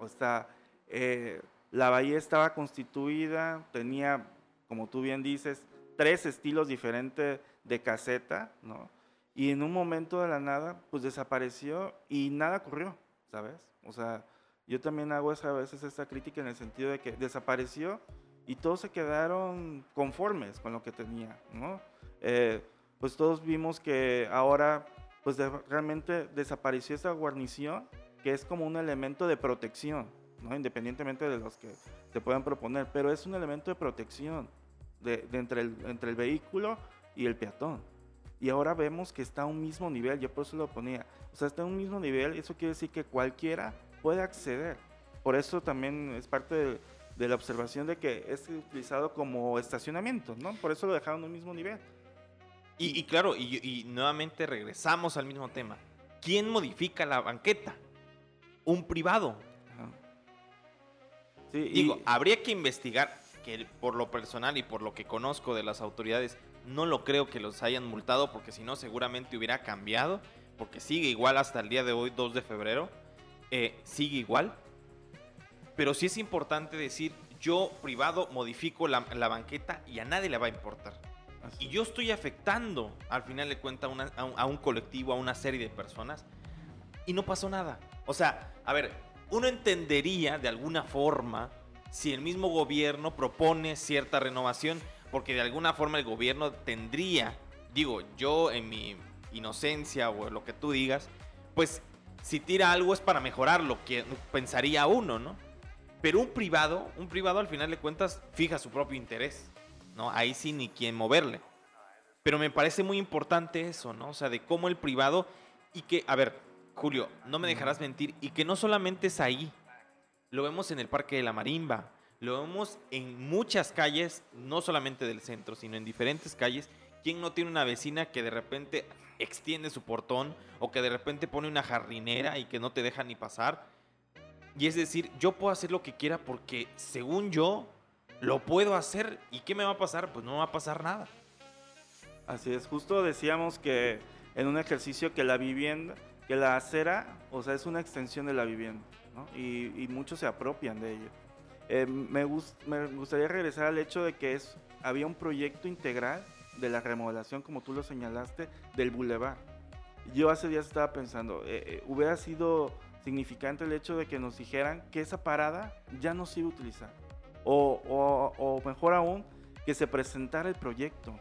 [SPEAKER 2] O sea, eh, la bahía estaba constituida, tenía, como tú bien dices, tres estilos diferentes de caseta, ¿no? Y en un momento de la nada, pues desapareció y nada ocurrió, ¿sabes? O sea, yo también hago esa, a veces esta crítica en el sentido de que desapareció y todos se quedaron conformes con lo que tenía, ¿no? Eh, pues todos vimos que ahora, pues de- realmente desapareció esa guarnición, que es como un elemento de protección, ¿no? Independientemente de los que se puedan proponer, pero es un elemento de protección de, de entre, el, entre el vehículo y el peatón. Y ahora vemos que está a un mismo nivel, yo por eso lo ponía. O sea, está a un mismo nivel, eso quiere decir que cualquiera puede acceder. Por eso también es parte de, de la observación de que es utilizado como estacionamiento, ¿no? Por eso lo dejaron a un mismo nivel.
[SPEAKER 1] Y, y claro, y, y nuevamente regresamos al mismo tema. ¿Quién modifica la banqueta? Un privado.
[SPEAKER 2] Sí, y-
[SPEAKER 1] Digo, habría que investigar, que por lo personal y por lo que conozco de las autoridades, no lo creo que los hayan multado, porque si no seguramente hubiera cambiado, porque sigue igual hasta el día de hoy, 2 de febrero, eh, sigue igual. Pero sí es importante decir, yo privado modifico la, la banqueta y a nadie le va a importar.
[SPEAKER 2] así
[SPEAKER 1] Y yo estoy afectando, al final de cuentas, una- a, un, a un colectivo, a una serie de personas. Y no pasó nada. O sea, a ver, uno entendería de alguna forma si el mismo gobierno propone cierta renovación, porque de alguna forma el gobierno tendría, digo, yo en mi inocencia o lo que tú digas, pues si tira algo es para mejorarlo, que pensaría uno, ¿no? Pero un privado, un privado al final de cuentas fija su propio interés, ¿no? Ahí sí ni quien moverle. Pero me parece muy importante eso, ¿no? O sea, de cómo el privado y que, a ver, Julio, no me dejarás mentir, y que no solamente es ahí, lo vemos en el Parque de la Marimba, lo vemos en muchas calles, no solamente del centro, sino en diferentes calles. ¿Quién no tiene una vecina que de repente extiende su portón o que de repente pone una jardinera y que no te deja ni pasar? Y es decir, yo puedo hacer lo que quiera porque según yo lo puedo hacer. ¿Y qué me va a pasar? Pues no me va a pasar nada.
[SPEAKER 2] Así es, justo decíamos que en un ejercicio que la vivienda, que la acera, o sea, es una extensión de la vivienda. Y, muchos se apropian de ello. Eh, me, gus- me gustaría regresar al hecho de que había un proyecto integral de la remodelación, como tú lo señalaste, del bulevar. Yo hace días estaba pensando, eh, eh, hubiera sido significante el hecho de que nos dijeran que esa parada ya no se iba a utilizar. O, o- mejor aún, que se presentara el proyecto,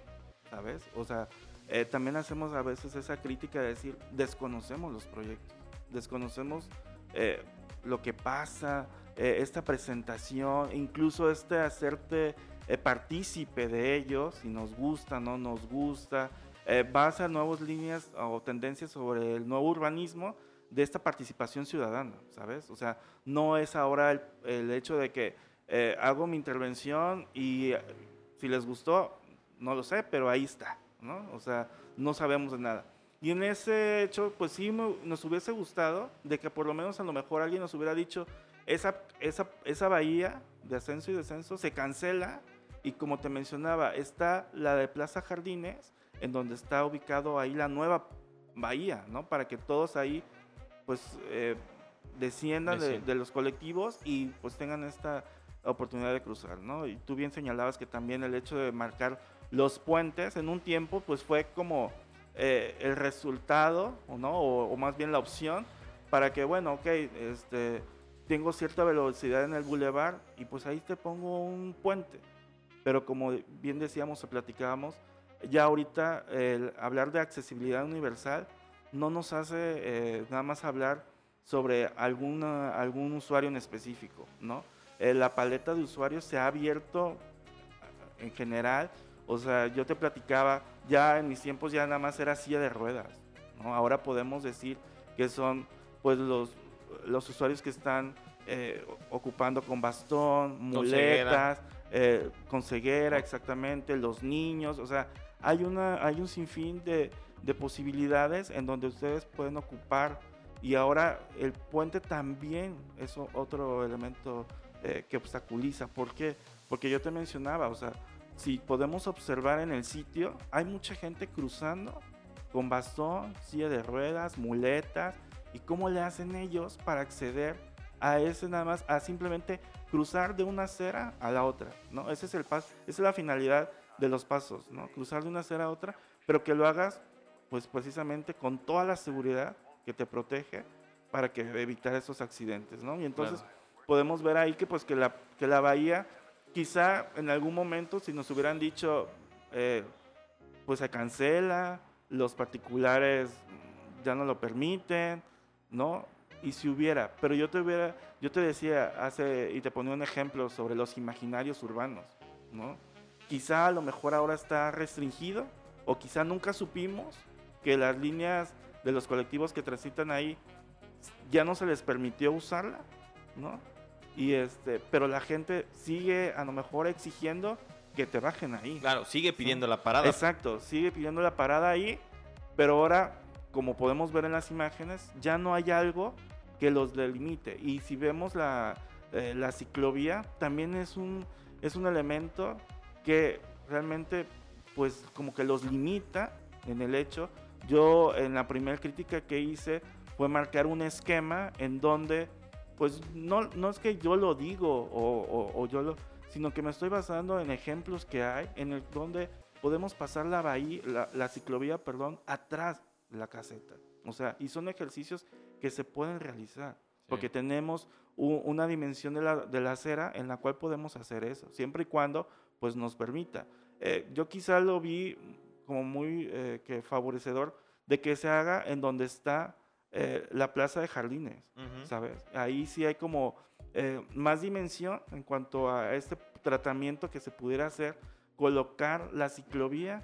[SPEAKER 2] ¿sabes? O sea, eh, también hacemos a veces esa crítica de decir, desconocemos los proyectos, desconocemos eh, lo que pasa, eh, esta presentación, incluso este hacerte eh, partícipe de ellos, si nos gusta, no nos gusta, eh, basa nuevas líneas o tendencias sobre el nuevo urbanismo de esta participación ciudadana, ¿sabes? O sea, no es ahora el, el hecho de que eh, hago mi intervención y eh, si les gustó, no lo sé, pero ahí está, ¿no? O sea, no sabemos de nada. Y en ese hecho, pues sí me- nos hubiese gustado de que por lo menos a lo mejor alguien nos hubiera dicho, esa, esa, esa bahía de ascenso y descenso se cancela y como te mencionaba, está la de Plaza Jardines, en donde está ubicado ahí la nueva bahía, ¿no? Para que todos ahí, pues, eh, desciendan de, los colectivos y pues tengan esta oportunidad de cruzar, ¿no? Y tú bien señalabas que también el hecho de marcar los puentes en un tiempo pues fue como eh, el resultado, ¿o ¿no? O, más bien la opción para que, bueno, ok, este, tengo cierta velocidad en el bulevar y pues ahí te pongo un puente. Pero como bien decíamos o platicábamos, ya ahorita el hablar de accesibilidad universal no nos hace eh, nada más hablar sobre alguna, algún usuario en específico, ¿no? Eh, la paleta de usuarios se ha abierto en general, o sea, yo te platicaba, ya en mis tiempos ya nada más era silla de ruedas, ¿no? Ahora podemos decir que son pues los, los usuarios que están eh, ocupando con bastón, muletas, con ceguera, exactamente, los niños, o sea, hay, una, hay un sinfín de, de posibilidades en donde ustedes pueden ocupar y ahora el puente también es otro elemento eh, que obstaculiza. ¿Por qué? Porque yo te mencionaba, o sea, si podemos observar en el sitio, hay mucha gente cruzando con bastón, silla de ruedas, muletas, y cómo le hacen ellos para acceder a ese nada más, a simplemente cruzar de una acera a la otra, ¿no? Ese es el paso, esa es la finalidad de los pasos, ¿no? Cruzar de una acera a otra, pero que lo hagas pues precisamente con toda la seguridad que te protege para que evitar esos accidentes, ¿no? Y entonces podemos ver ahí que pues que la, que la bahía quizá en algún momento si nos hubieran dicho eh, pues se cancela, los particulares ya no lo permiten, ¿no? Y si hubiera, pero yo te hubiera, yo te decía hace y te ponía un ejemplo sobre los imaginarios urbanos, ¿no? Quizá a lo mejor ahora está restringido o quizá nunca supimos que las líneas de los colectivos que transitan ahí ya no se les permitió usarla, ¿no? Y este, pero la gente sigue a lo mejor exigiendo que te bajen ahí.
[SPEAKER 1] Claro, sigue pidiendo la parada.
[SPEAKER 2] Exacto, sigue pidiendo la parada ahí, pero ahora, como podemos ver en las imágenes, ya no hay algo que los delimite. Y si vemos la, eh, la ciclovía, también es un, es un elemento que realmente, pues, como que los limita en el hecho yo en la primera crítica que hice fue marcar un esquema en donde, pues no, no es que yo lo digo o, yo lo, sino que me estoy basando en ejemplos que hay en el donde podemos pasar la bahía, la, ciclovía, perdón, atrás de la caseta. O sea, y son ejercicios que se pueden realizar, porque tenemos una dimensión de la, de la, acera en la cual podemos hacer eso, siempre y cuando pues nos permita. Eh, yo quizá lo vi como muy eh, que favorecedor de que se haga en donde está eh, la plaza de jardines, ¿sabes? Ahí sí hay como eh, más dimensión en cuanto a este tratamiento que se pudiera hacer, colocar la ciclovía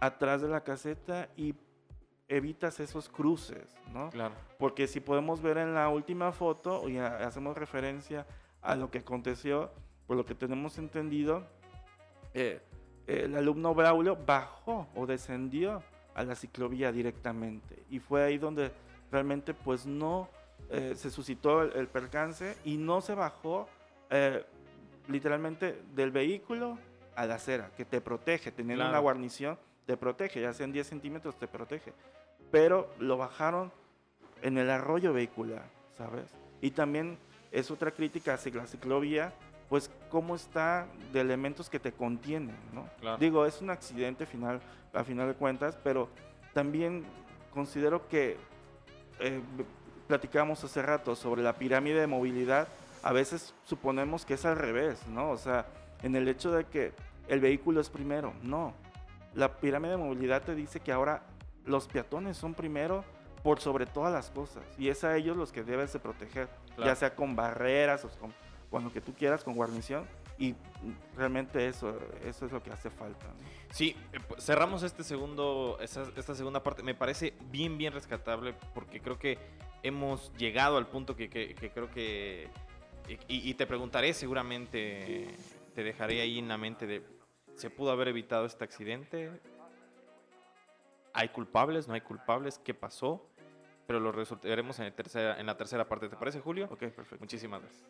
[SPEAKER 2] atrás de la caseta y evitas esos cruces, ¿no?
[SPEAKER 1] Claro.
[SPEAKER 2] Porque si podemos ver en la última foto, y hacemos referencia a lo que aconteció, por lo que tenemos entendido, eh, el alumno Braulio bajó o descendió a la ciclovía directamente. Y fue ahí donde realmente pues no eh, se suscitó el, percance y no se bajó eh, literalmente del vehículo a la acera, que te protege, teniendo una guarnición, te protege, ya sean 10 centímetros, te protege. Pero lo bajaron en el arroyo vehicular, ¿sabes? Y también es otra crítica hacia la ciclovía pues cómo está de elementos que te contienen, ¿no? Digo, es un accidente final, a final de cuentas, pero también considero que eh, platicamos hace rato sobre la pirámide de movilidad, a veces suponemos que es al revés, ¿no? O sea, en el hecho de que el vehículo es primero, no. La pirámide de movilidad te dice que ahora los peatones son primero por sobre todas las cosas y es a ellos los que debes de proteger, ya sea con barreras o con cuando que tú quieras con guarnición y realmente eso, eso es lo que hace falta.
[SPEAKER 1] Sí, eh, cerramos este segundo, esta, segunda parte. Me parece bien, bien rescatable porque creo que hemos llegado al punto que, creo que... Y, te preguntaré seguramente, te dejaré ahí en la mente de, ¿se pudo haber evitado este accidente? ¿Hay culpables? ¿No hay culpables? ¿Qué pasó? Pero lo resolveremos en, tercera, en la tercera parte. ¿Te parece, Julio?
[SPEAKER 2] Ok, perfecto.
[SPEAKER 1] Muchísimas gracias.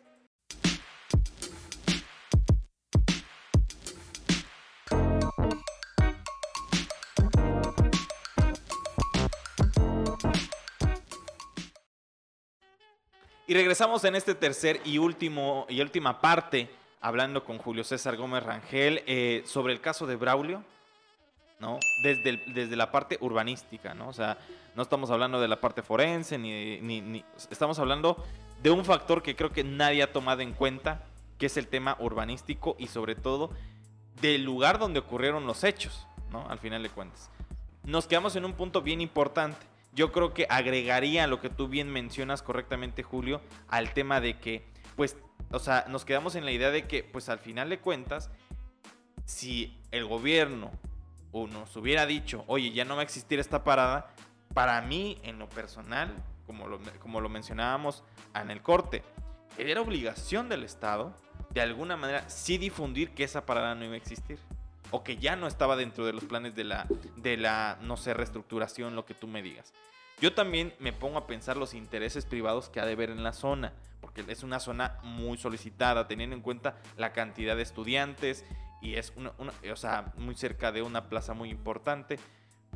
[SPEAKER 1] Y regresamos en este tercer y último y última parte, hablando con Julio César Gómez Rangel eh, sobre el caso de Braulio. ¿no? Desde, desde la parte urbanística, ¿no? O sea, no estamos hablando de la parte forense, ni, ni, estamos hablando de un factor que creo que nadie ha tomado en cuenta, que es el tema urbanístico y sobre todo del lugar donde ocurrieron los hechos, ¿no? Al final de cuentas. Nos quedamos en un punto bien importante. Yo creo que agregaría lo que tú bien mencionas correctamente, Julio, al tema de que, pues, o sea, nos quedamos en la idea de que, pues, al final de cuentas, si el gobierno o nos hubiera dicho, oye, ya no va a existir esta parada, para mí, en lo personal, como lo, como lo mencionábamos en el corte, era obligación del Estado, de alguna manera, sí difundir que esa parada no iba a existir. O que ya no estaba dentro de los planes de la, de la, no sé, reestructuración, lo que tú me digas. Yo también me pongo a pensar los intereses privados que ha de ver en la zona, porque es una zona muy solicitada, teniendo en cuenta la cantidad de estudiantes y es una, o sea, muy cerca de una plaza muy importante,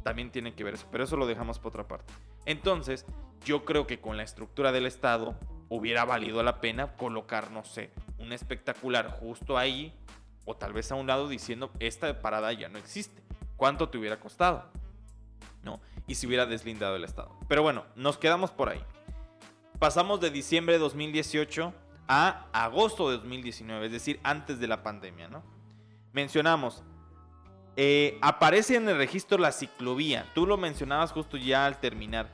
[SPEAKER 1] también tiene que ver eso, pero eso lo dejamos por otra parte. Entonces, yo creo que con la estructura del Estado hubiera valido la pena colocar, no sé, un espectacular justo ahí o tal vez a un lado diciendo, esta parada ya no existe. ¿Cuánto te hubiera costado? ¿No? Y si hubiera deslindado el Estado. Pero bueno, nos quedamos por ahí. Pasamos de diciembre de 2018 a agosto de 2019, es decir, antes de la pandemia, ¿no? mencionamos, eh, aparece en el registro la ciclovía, tú lo mencionabas justo ya al terminar,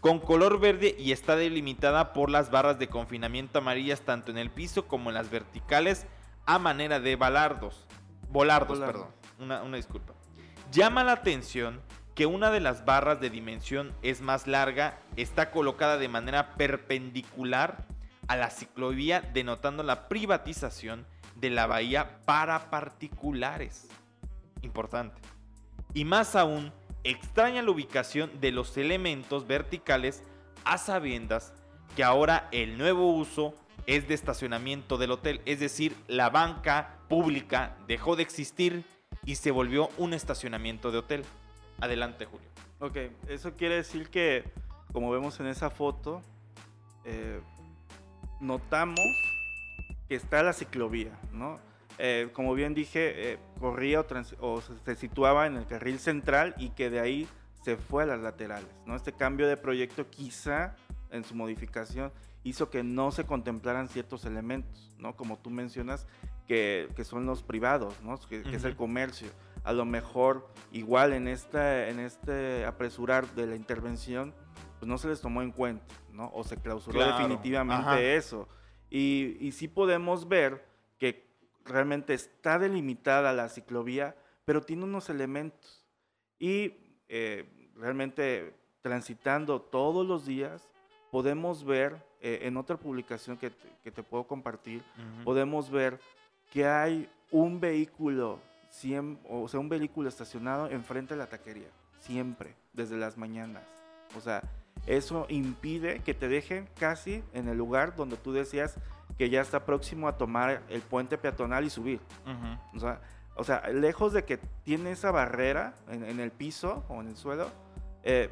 [SPEAKER 1] con color verde y está delimitada por las barras de confinamiento amarillas tanto en el piso como en las verticales a manera de balardos, volardos, perdón, una, una disculpa. Llama la atención que una de las barras de dimensión es más larga, está colocada de manera perpendicular a la ciclovía, denotando la privatización de la bahía para particulares. Importante. Y más aún, extraña la ubicación de los elementos verticales a sabiendas que ahora el nuevo uso es de estacionamiento del hotel, es decir, la banca pública dejó de existir y se volvió un estacionamiento de hotel. Adelante, Julio.
[SPEAKER 2] Ok, eso quiere decir que, como vemos en esa foto, eh, notamos que está la ciclovía, ¿no? Eh, como bien dije, eh, corría o, se situaba en el carril central y que de ahí se fue a las laterales, ¿no? Este cambio de proyecto quizá en su modificación hizo que no se contemplaran ciertos elementos, ¿no? Como tú mencionas, que, que son los privados, ¿no? Que, es el comercio. A lo mejor, igual en, esta, en este apresurar de la intervención, pues no se les tomó en cuenta, ¿no? O se clausuró definitivamente eso. Y, y sí podemos ver que realmente está delimitada la ciclovía, pero tiene unos elementos. Y eh, realmente transitando todos los días, podemos ver, eh, en otra publicación que te, puedo compartir, podemos ver que hay un vehículo, o sea, un vehículo estacionado enfrente de la taquería, siempre, desde las mañanas. O sea, eso impide que te dejen casi en el lugar donde tú decías que ya está próximo a tomar el puente peatonal y subir. o, sea, lejos de que tiene esa barrera en, el piso o en el suelo, eh,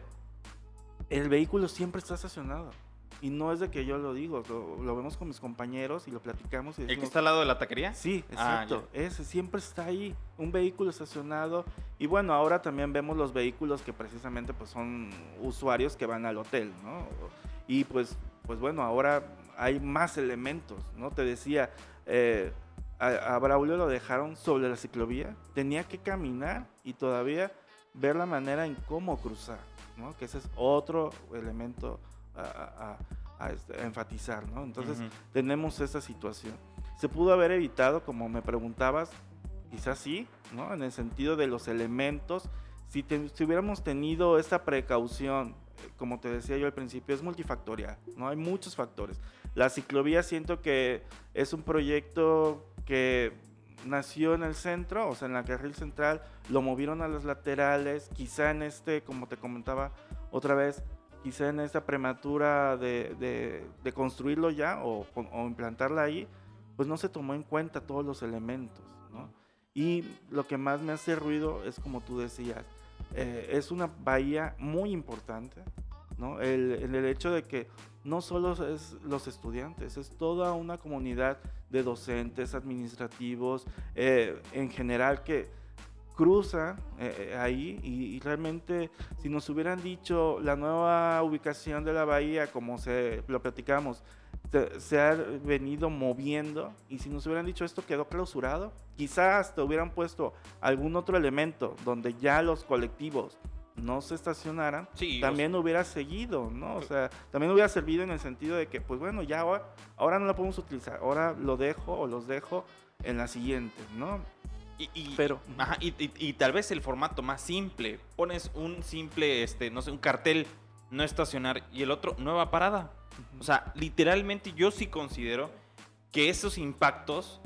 [SPEAKER 2] el vehículo siempre está estacionado. Y no es de que yo lo digo, lo, vemos con mis compañeros y lo platicamos. Y
[SPEAKER 1] ¿El que está al lado de la taquería?
[SPEAKER 2] Sí, ah, exacto. ese siempre está ahí, un vehículo estacionado. Y bueno, ahora también vemos los vehículos que precisamente pues, son usuarios que van al hotel, ¿no? Y pues, pues bueno, ahora hay más elementos, ¿no? Te decía, eh, a, a Braulio lo dejaron sobre la ciclovía, tenía que caminar y todavía ver la manera en cómo cruzar, ¿no? Que ese es otro elemento a, este, enfatizar, ¿no? Entonces tenemos esa situación. ¿Se pudo haber evitado, como me preguntabas? Quizás sí, ¿no? En el sentido de los elementos. Si, si hubiéramos tenido esta precaución, eh, como te decía yo al principio, es multifactorial, ¿no? Hay muchos factores. La ciclovía siento que es un proyecto que nació en el centro, o sea, en la carril central, lo movieron a las laterales, quizá en este, como te comentaba otra vez, quizá en esta prematura de, construirlo ya o, implantarla ahí, pues no se tomó en cuenta todos los elementos, ¿no? Y lo que más me hace ruido es como tú decías, eh, es una bahía muy importante, ¿no? El, el, hecho de que no solo es los estudiantes, es toda una comunidad de docentes, administrativos, eh, en general que cruza eh, eh, ahí y, realmente si nos hubieran dicho la nueva ubicación de la bahía como se lo platicamos se, ha venido moviendo y si nos hubieran dicho esto quedó clausurado quizás te hubieran puesto algún otro elemento donde ya los colectivos no se estacionaran, también hubiera seguido, ¿no? O sea, también hubiera servido en el sentido de que, pues bueno, ya ahora, ahora no la podemos utilizar, ahora lo dejo o los dejo en la siguiente, ¿no?
[SPEAKER 1] Y, Pero, y, tal vez el formato más simple. Pones un simple, este, no sé, un cartel no estacionar y el otro nueva parada. O sea, literalmente yo sí considero que esos impactos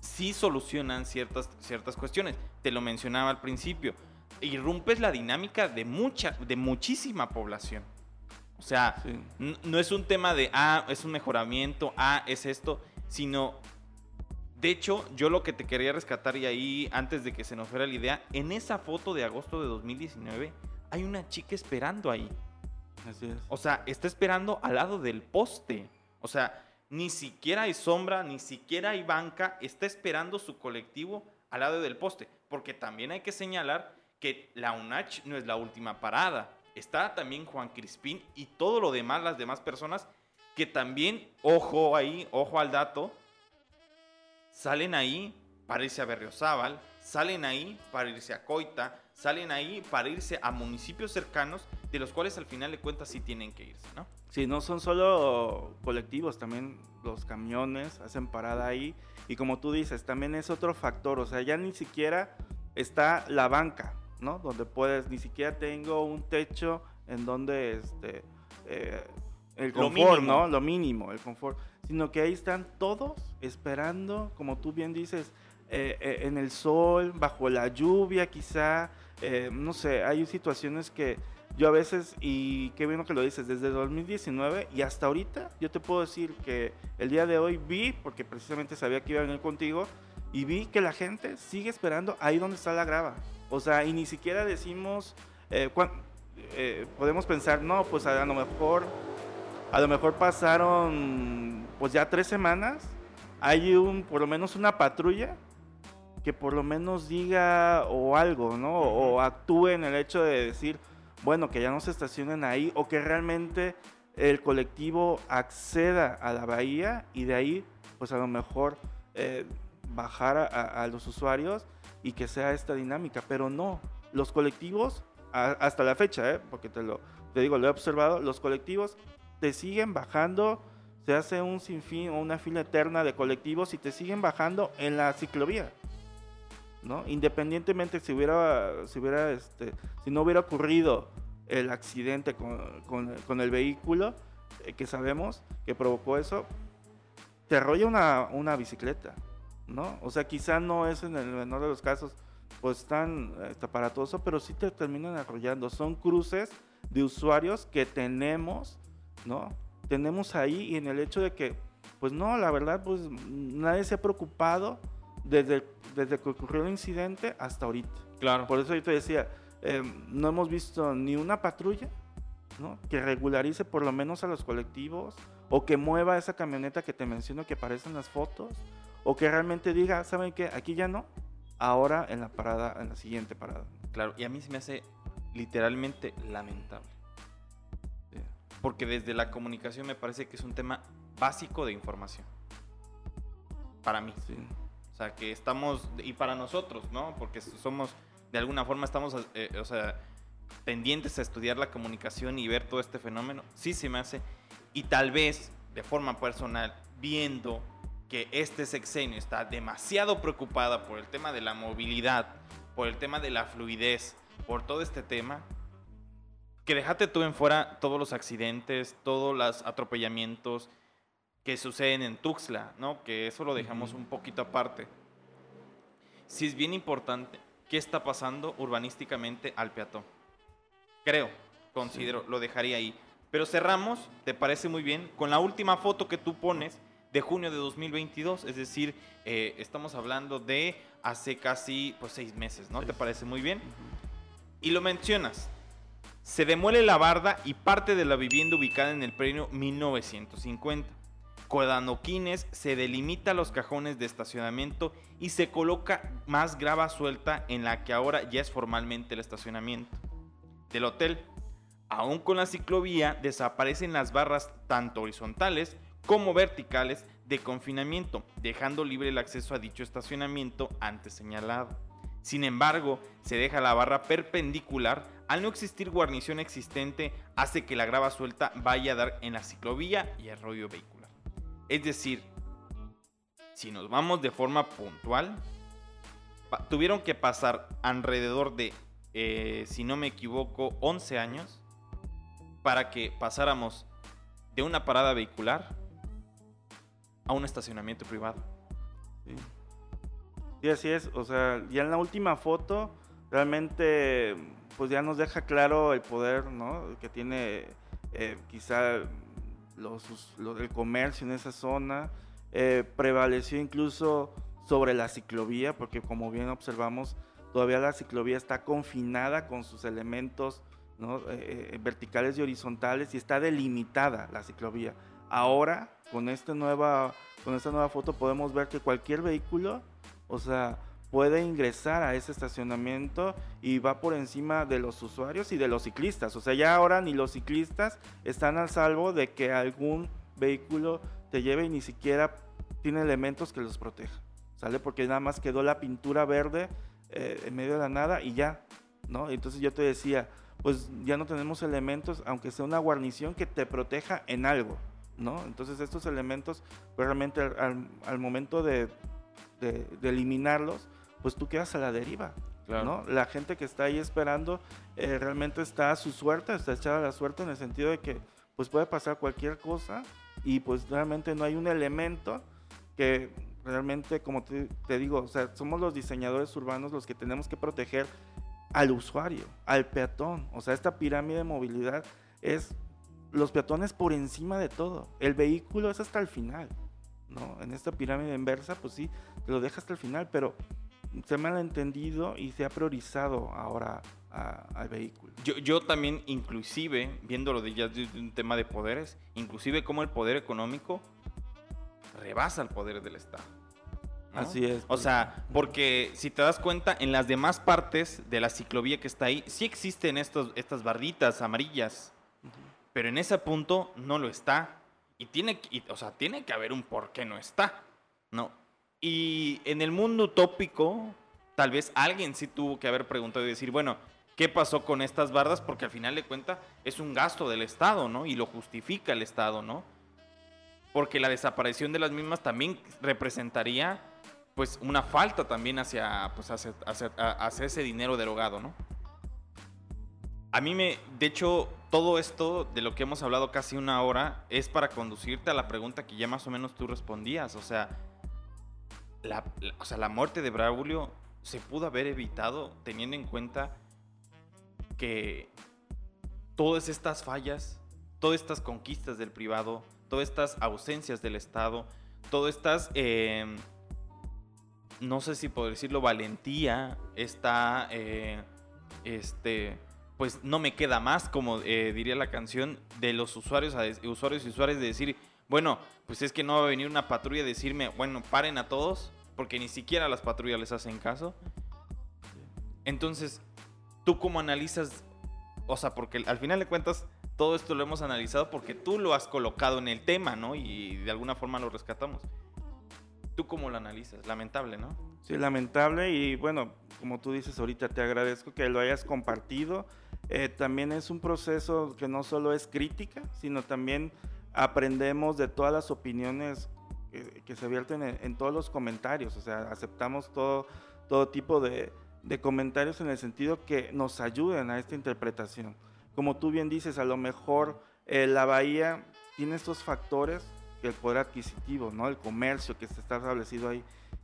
[SPEAKER 1] sí solucionan ciertas, ciertas cuestiones. Te lo mencionaba al principio. Irrumpes la dinámica de mucha, de muchísima población. O sea, no es un tema de, ah, es un mejoramiento, ah, es esto, sino de hecho, yo lo que te quería rescatar y ahí, antes de que se nos fuera la idea, en esa foto de agosto de 2019 hay una chica esperando ahí.
[SPEAKER 2] Así es.
[SPEAKER 1] O sea, está esperando al lado del poste. O sea, ni siquiera hay sombra, ni siquiera hay banca, está esperando su colectivo al lado del poste. Porque también hay que señalar que la UNACH no es la última parada. Está también Juan Crispín y todo lo demás, las demás personas que también, ojo ahí, ojo al dato, salen ahí para irse a Berriozábal, salen ahí para irse a Coita, salen ahí para irse a municipios cercanos, de los cuales al final de cuentas sí tienen que irse, ¿no?
[SPEAKER 2] Sí, no son solo colectivos, también los camiones hacen parada ahí. Y como tú dices, también es otro factor, o sea, ya ni siquiera está la banca, ¿no? Donde puedes, ni siquiera tengo un techo en donde este, eh, el confort, ¿no? Lo mínimo, el confort sino que ahí están todos esperando, como tú bien dices, eh, eh, en el sol, bajo la lluvia quizá, eh, no sé, hay situaciones que yo a veces, y qué bueno que lo dices, desde 2019 y hasta ahorita, yo te puedo decir que el día de hoy vi, porque precisamente sabía que iba a venir contigo, y vi que la gente sigue esperando ahí donde está la grava. O sea, y ni siquiera decimos, podemos pensar, no, pues a lo mejor, a lo mejor pasaron pues ya tres semanas, hay un, por lo menos una patrulla que por lo menos diga o algo, ¿no? O actúe en el hecho de decir, bueno, que ya no se estacionen ahí o que realmente el colectivo acceda a la bahía y de ahí, pues a lo mejor eh, bajar a, los usuarios y que sea esta dinámica. Pero no, los colectivos, hasta la fecha, ¿eh? porque te, lo, te digo, lo he observado, los colectivos te siguen bajando se hace un sinfín o una fila eterna de colectivos y te siguen bajando en la ciclovía. ¿no? Independientemente si hubiera, si hubiera, este, si no hubiera ocurrido el accidente con, el vehículo eh, que sabemos que provocó eso, te arrolla una, una, bicicleta, ¿no? O sea, quizá no es en el menor de los casos, pues tan este, aparatoso, pero sí te terminan arrollando. Son cruces de usuarios que tenemos, ¿no? Tenemos ahí y en el hecho de que, pues no, la verdad, pues nadie se ha preocupado desde, desde que ocurrió el incidente hasta ahorita.
[SPEAKER 1] Claro.
[SPEAKER 2] Por eso yo te decía, em, no hemos visto ni una patrulla ¿no? que regularice por lo menos a los colectivos o que mueva esa camioneta que te menciono que aparece en las fotos o que realmente diga, ¿saben qué? Aquí ya no, ahora en la parada, en la siguiente parada.
[SPEAKER 1] Claro, y a mí se me hace literalmente lamentable porque desde la comunicación me parece que es un tema básico de información. Para mí. Sí. O sea, que estamos, y para nosotros, ¿no? Porque somos, de alguna forma estamos, eh, o sea, pendientes a estudiar la comunicación y ver todo este fenómeno. Sí se me hace. Y tal vez, de forma personal, viendo que este sexenio está demasiado preocupada por el tema de la movilidad, por el tema de la fluidez, por todo este tema, que déjate tú en fuera todos los accidentes, todos los atropellamientos que suceden en Tuxtla, ¿no? Que eso lo dejamos un poquito aparte. Sí es bien importante qué está pasando urbanísticamente al peatón. Creo, considero, lo dejaría ahí. Pero cerramos, ¿te parece muy bien? Con la última foto que tú pones de junio de 2022, es decir, eh, estamos hablando de hace casi pues, seis meses, ¿no? ¿Te parece muy bien? Y lo mencionas, se demuele la barda y parte de la vivienda ubicada en el predio 1950, con adoquines se delimita los cajones de estacionamiento y se coloca más grava suelta en la que ahora ya es formalmente el estacionamiento del hotel. Aún con la ciclovía desaparecen las barras tanto horizontales como verticales de confinamiento, dejando libre el acceso a dicho estacionamiento antes señalado. Sin embargo, se deja la barra perpendicular. Al no existir guarnición existente, hace que la grava suelta vaya a dar en la ciclovía y rollo vehicular. Es decir, si nos vamos de forma puntual, tuvieron que pasar alrededor de, eh, si no me equivoco, 11 años para que pasáramos de una parada vehicular a un estacionamiento privado.
[SPEAKER 2] Sí. Así es. O sea, ya en la última foto, realmente, pues ya nos deja claro el poder, ¿no? Que tiene eh, quizá los, el comercio en esa zona. Eh, prevaleció incluso sobre la ciclovía, porque como bien observamos, todavía la ciclovía está confinada con sus elementos ¿no? Eh, verticales y horizontales y está delimitada la ciclovía. Ahora, con esta nueva, con esta nueva foto podemos ver que cualquier vehículo, o sea, puede ingresar a ese estacionamiento y va por encima de los usuarios y de los ciclistas. O sea, ya ahora ni los ciclistas están al salvo de que algún vehículo te lleve y ni siquiera tiene elementos que los proteja. ¿Sale? Porque nada más quedó la pintura verde eh, en medio de la nada y ya, ¿no? Entonces yo te decía, pues ya no tenemos elementos, aunque sea una guarnición que te proteja en algo. ¿no? Entonces estos elementos, pues realmente al, momento de, eliminarlos, pues tú quedas a la deriva. ¿no? La gente que está ahí esperando eh, realmente está a su suerte, está echada a la suerte en el sentido de que pues puede pasar cualquier cosa y pues realmente no hay un elemento que realmente, como te, te digo, o sea, somos los diseñadores urbanos los que tenemos que proteger al usuario, al peatón. O sea, esta pirámide de movilidad es los peatones por encima de todo. El vehículo es hasta el final. ¿No? En esta pirámide inversa, pues sí, te lo deja hasta el final, pero se me ha entendido y se ha priorizado ahora al vehículo.
[SPEAKER 1] Yo, yo también, inclusive, viéndolo de ya de un tema de poderes, inclusive como el poder económico rebasa el poder del Estado.
[SPEAKER 2] Así es.
[SPEAKER 1] O sea, porque si te das cuenta, en las demás partes de la ciclovía que está ahí, sí existen estos, estas barritas amarillas pero en ese punto no lo está. Y tiene, o sea, tiene que haber un por qué no está, ¿no? Y en el mundo utópico, tal vez alguien sí tuvo que haber preguntado y decir, bueno, ¿qué pasó con estas bardas? Porque al final de cuentas es un gasto del Estado, ¿no? Y lo justifica el Estado, ¿no? Porque la desaparición de las mismas también representaría, pues, una falta también hacia, pues, hacia ese dinero derogado, ¿no? A mí me, de hecho, todo esto de lo que hemos hablado casi una hora es para conducirte a la pregunta que ya más o menos tú respondías. O sea, la, o sea, la muerte de Braulio se pudo haber evitado teniendo en cuenta que todas estas fallas, todas estas conquistas del privado, todas estas ausencias del Estado, todas estas, em, no sé si puedo decirlo, valentía, esta, eh, este pues no me queda más, como eh, diría la canción, de los usuarios, a usuarios y usuarios de decir, bueno, pues es que no va a venir una patrulla a decirme, bueno, paren a todos, porque ni siquiera las patrullas les hacen caso. Entonces, ¿tú cómo analizas? O sea, porque al final de cuentas, todo esto lo hemos analizado porque tú lo has colocado en el tema, ¿no? Y de alguna forma lo rescatamos. ¿Tú cómo lo analizas? Lamentable, ¿no?
[SPEAKER 2] Sí, lamentable y bueno, como tú dices ahorita, te agradezco que lo hayas compartido. Eh, también es un proceso que no solo es crítica, sino también aprendemos de todas las opiniones que, se vierten en, todos los comentarios. O sea, aceptamos todo, todo tipo de, comentarios en el sentido que nos ayuden a esta interpretación. Como tú bien dices, a lo mejor eh, la bahía tiene estos factores el poder adquisitivo, ¿no? El comercio que se está establecido ahí.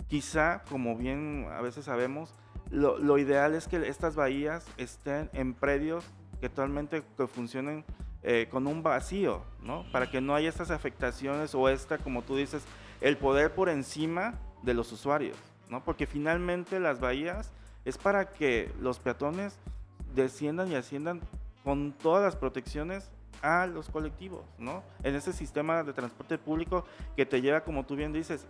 [SPEAKER 2] Quizá, como bien a veces sabemos, lo, ideal es que estas bahías estén en predios que actualmente que funcionen eh, con un vacío, ¿no? Para que no haya estas afectaciones o esta, como tú dices, el poder por encima de los usuarios, ¿no? Porque finalmente las bahías es para que los peatones desciendan y asciendan con todas las protecciones a los colectivos, ¿no? En ese sistema de transporte público que te lleva, como tú bien dices,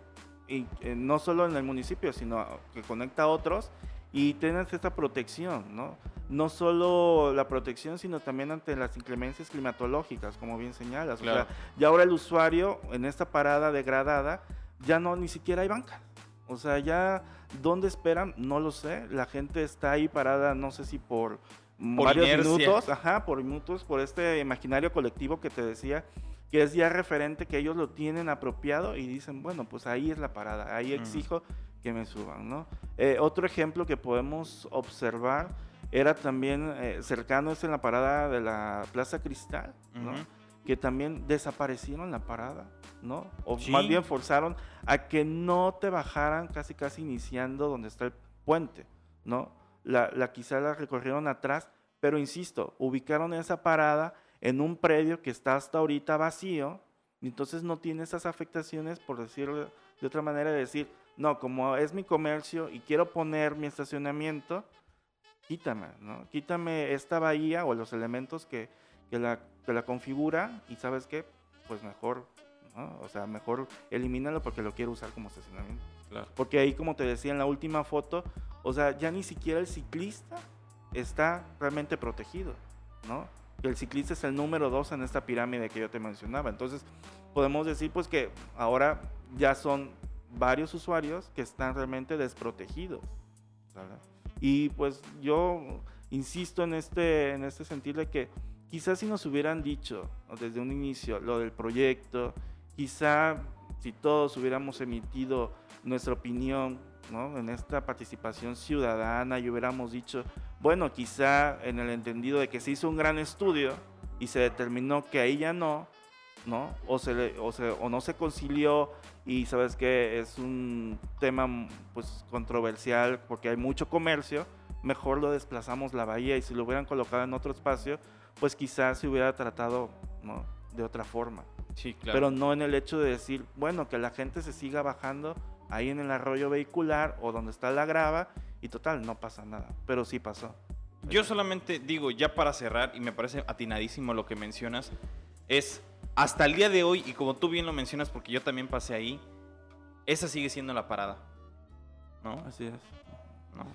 [SPEAKER 2] y, eh, no solo en el municipio, sino que conecta a otros y tienes esta protección, ¿no? No solo la protección, sino también ante las inclemencias climatológicas, como bien señalas. O sea, ya ahora el usuario en esta parada degradada ya no ni siquiera hay banca. O sea, ya dónde esperan, no lo sé. La gente está ahí parada, no sé si por, varios minutos, ajá, por minutos, por este imaginario colectivo que te decía, que es ya referente, que ellos lo tienen apropiado y dicen, bueno, pues ahí es la parada, ahí mm. Que me suban, ¿no? Eh, otro ejemplo que podemos observar era también eh, cercano es en la parada de la Plaza Cristal, ¿no? Que también desaparecieron la parada, ¿no? O más bien forzaron a que no te bajaran casi casi iniciando donde está el puente, ¿no? La, la quizá la recorrieron atrás, pero insisto, ubicaron esa parada en un predio que está hasta ahorita vacío, y entonces no tiene esas afectaciones, por decirlo de otra manera, de decir, no, como es mi comercio y quiero poner mi estacionamiento, quítame, ¿no? Quítame esta bahía o los elementos que, la, que la configura y sabes qué, pues mejor, ¿no? O sea, mejor elimínalo porque lo quiero usar como estacionamiento. Porque ahí, como te decía en la última foto, o sea, ya ni siquiera el ciclista está realmente protegido, ¿no? El ciclista es el número dos en esta pirámide que yo te mencionaba. Entonces, podemos decir pues que ahora ya son varios usuarios que están realmente desprotegidos. Y pues yo insisto en este, en este sentido de que quizás si nos hubieran dicho desde un inicio lo del proyecto, quizá si todos hubiéramos emitido nuestra opinión ¿no? en esta participación ciudadana y hubiéramos dicho, bueno, quizá en el entendido de que se hizo un gran estudio y se determinó que ahí ya no, ¿no? O, se, o, se, o no se concilió y sabes que es un tema pues controversial porque hay mucho comercio, mejor lo desplazamos la bahía y si lo hubieran colocado en otro espacio, pues quizás se hubiera tratado de otra forma.
[SPEAKER 1] Sí, claro.
[SPEAKER 2] Pero no en el hecho de decir, bueno, que la gente se siga bajando ahí en el arroyo vehicular o donde está la grava y total, no pasa nada. Pero sí pasó.
[SPEAKER 1] Yo solamente digo, ya para cerrar, y me parece atinadísimo lo que mencionas, es hasta el día de hoy, y como tú bien lo mencionas, porque yo también pasé ahí, esa sigue siendo la parada. ¿No?
[SPEAKER 2] Así es.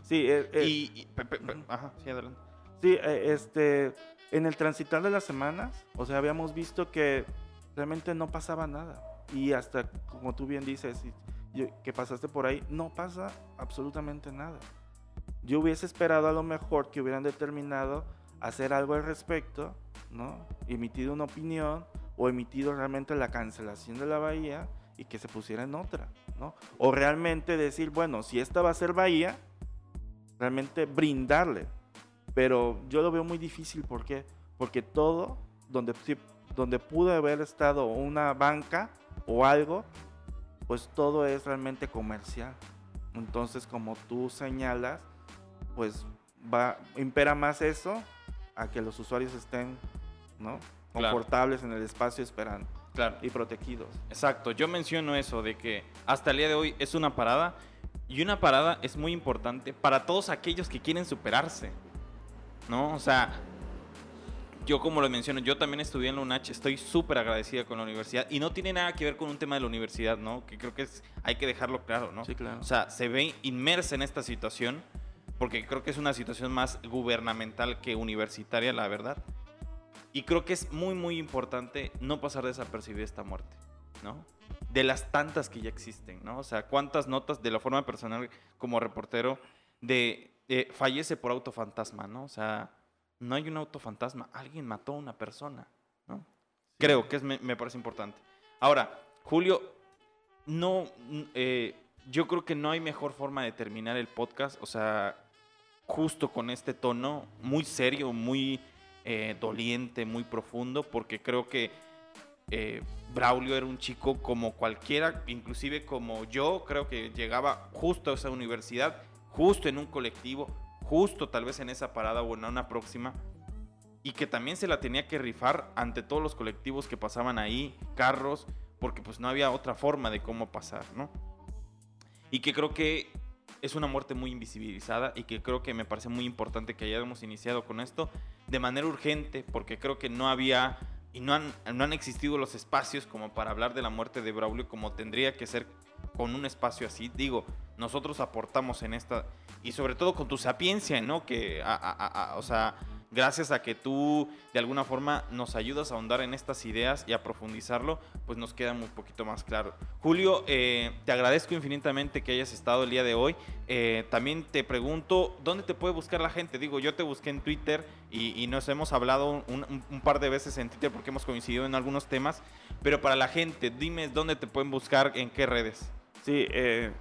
[SPEAKER 2] Sí, eh, eh,
[SPEAKER 1] y, ajá, sí, adelante.
[SPEAKER 2] Sí, eh, este, en el transitar de las semanas, o sea, habíamos visto que realmente no pasaba nada. Y hasta, como tú bien dices, que pasaste por ahí, no pasa absolutamente nada. Yo hubiese esperado a lo mejor que hubieran determinado hacer algo al respecto, ¿no? Emitido una opinión o emitido realmente la cancelación de la bahía y que se pusiera en otra, ¿no? O realmente decir, bueno, si esta va a ser bahía, realmente brindarle. Pero yo lo veo muy difícil, ¿por qué? Porque todo, donde, donde pudo haber estado una banca o algo, pues todo es realmente comercial. Entonces, como tú señalas, pues impera más eso a que los usuarios estén, ¿no? Confortables en el espacio esperando.
[SPEAKER 1] Claro.
[SPEAKER 2] Y protegidos.
[SPEAKER 1] Exacto. Yo menciono eso de que hasta el día de hoy es una parada y una parada es muy importante para todos aquellos que quieren superarse. ¿No? O sea, yo como lo menciono, yo también estudié en la UNACH, estoy súper agradecida con la universidad y no tiene nada que ver con un tema de la universidad, ¿no? Que creo que es, hay que dejarlo claro, ¿no?
[SPEAKER 2] Sí, claro.
[SPEAKER 1] O sea, se ve inmersa en esta situación porque creo que es una situación más gubernamental que universitaria, la verdad. Y creo que es muy, muy importante no pasar desapercibida esta muerte, ¿no? De las tantas que ya existen, ¿no? O sea, cuántas notas de la forma personal como reportero de, fallece por autofantasma, ¿no? O sea, no hay un autofantasma, alguien mató a una persona, ¿no? Creo que es, me, parece importante. Ahora, Julio, no, eh, yo creo que no hay mejor forma de terminar el podcast, o sea, justo con este tono muy serio, muy eh, doliente, muy profundo, porque creo que eh, Braulio era un chico como cualquiera, inclusive como yo, creo que llegaba justo a esa universidad, justo en un colectivo, justo tal vez en esa parada o en una próxima, y que también se la tenía que rifar ante todos los colectivos que pasaban ahí, carros, porque pues no había otra forma de cómo pasar, ¿no? Y que creo que es una muerte muy invisibilizada y que creo que me parece muy importante que hayamos iniciado con esto de manera urgente, porque creo que no había y no han, no han existido los espacios como para hablar de la muerte de Braulio como tendría que ser con un espacio así. Digo, nosotros aportamos en esta, y sobre todo con tu sapiencia, ¿no? Que, o sea, gracias a que tú de alguna forma nos ayudas a ahondar en estas ideas y a profundizarlo, pues nos queda un poquito más claro. Julio, eh, te agradezco infinitamente que hayas estado el día de hoy. Eh, también te pregunto, ¿dónde te puede buscar la gente? Digo, yo te busqué en Twitter y, nos hemos hablado un, par de veces en Twitter porque hemos coincidido en algunos temas, pero para la gente, dime dónde te pueden buscar, en qué redes.
[SPEAKER 2] Sí, eh,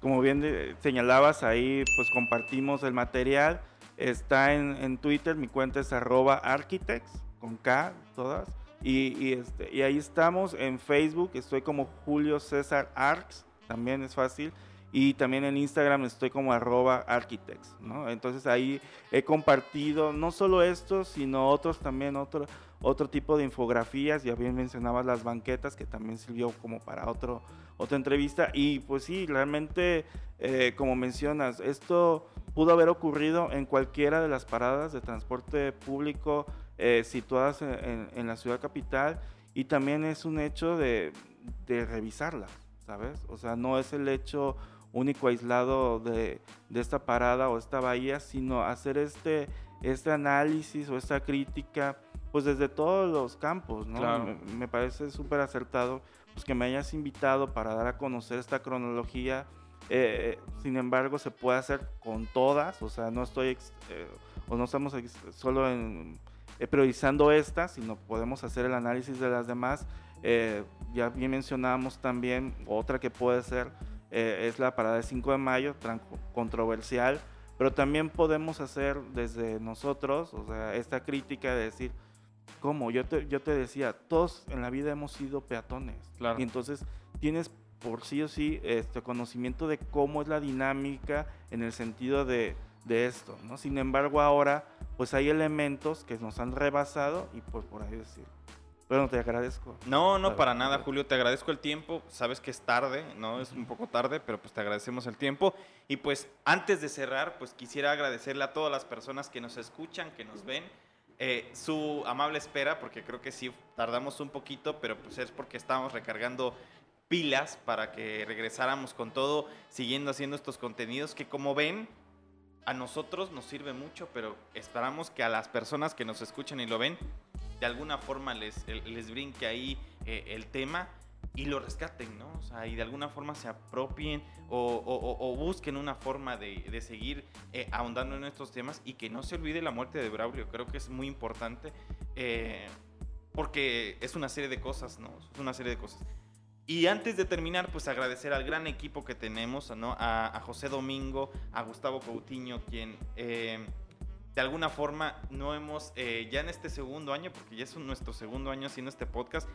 [SPEAKER 2] como bien señalabas, ahí pues compartimos el material. Está en, Twitter, mi cuenta es arroba architects, con K, todas. Y, este, y ahí estamos. En Facebook estoy como Julio César Arcs, también es fácil. Y también en Instagram estoy como arroba architects, ¿no? Entonces ahí he compartido no solo esto, sino otros también, otro, otro tipo de infografías. Ya bien mencionabas las banquetas, que también sirvió como para otro, otra entrevista. Y pues sí, realmente, eh, como mencionas, esto pudo haber ocurrido en cualquiera de las paradas de transporte público eh, situadas en, la ciudad capital. Y también es un hecho de, de revisarla, ¿sabes? O sea, no es el hecho único aislado de, esta parada o esta bahía, sino hacer este, este análisis o esta crítica, pues desde todos los campos, ¿no? Me, parece súper acertado pues, que me hayas invitado para dar a conocer esta cronología. Eh, sin embargo, se puede hacer con todas, o sea, no estoy, eh, o no estamos solo en, eh, priorizando esta, sino podemos hacer el análisis de las demás. ya bien mencionábamos también otra que puede ser eh, es la parada de 5 de mayo, tan controversial, pero también podemos hacer desde nosotros, o sea, esta crítica de decir, ¿cómo? Yo te, yo te decía, todos en la vida hemos sido peatones. Y entonces tienes por sí o sí este conocimiento de cómo es la dinámica en el sentido de, de esto, ¿no? Sin embargo, ahora pues hay elementos que nos han rebasado y pues por ahí decir, bueno, te agradezco.
[SPEAKER 1] No, no, para nada, Julio. Te agradezco el tiempo. Sabes que es tarde, ¿no? Es un poco tarde, pero pues te agradecemos el tiempo. Y pues antes de cerrar, pues quisiera agradecerle a todas las personas que nos escuchan, que nos ven, eh, su amable espera, porque creo que sí tardamos un poquito, pero pues es porque estábamos recargando pilas para que regresáramos con todo, siguiendo haciendo estos contenidos que como ven, a nosotros nos sirve mucho, pero esperamos que a las personas que nos escuchan y lo ven, de alguna forma les, les brinque ahí eh, el tema y lo rescaten, ¿no? O sea, y de alguna forma se apropien o, busquen una forma de, seguir eh, ahondando en estos temas y que no se olvide la muerte de Braulio. Creo que es muy importante eh, porque es una serie de cosas, ¿no? Es una serie de cosas. Y antes de terminar, pues agradecer al gran equipo que tenemos, ¿no? A, José Domingo, a Gustavo Coutinho, quien de alguna forma no hemos, eh, ya en este segundo año, porque ya es nuestro segundo año haciendo este podcast,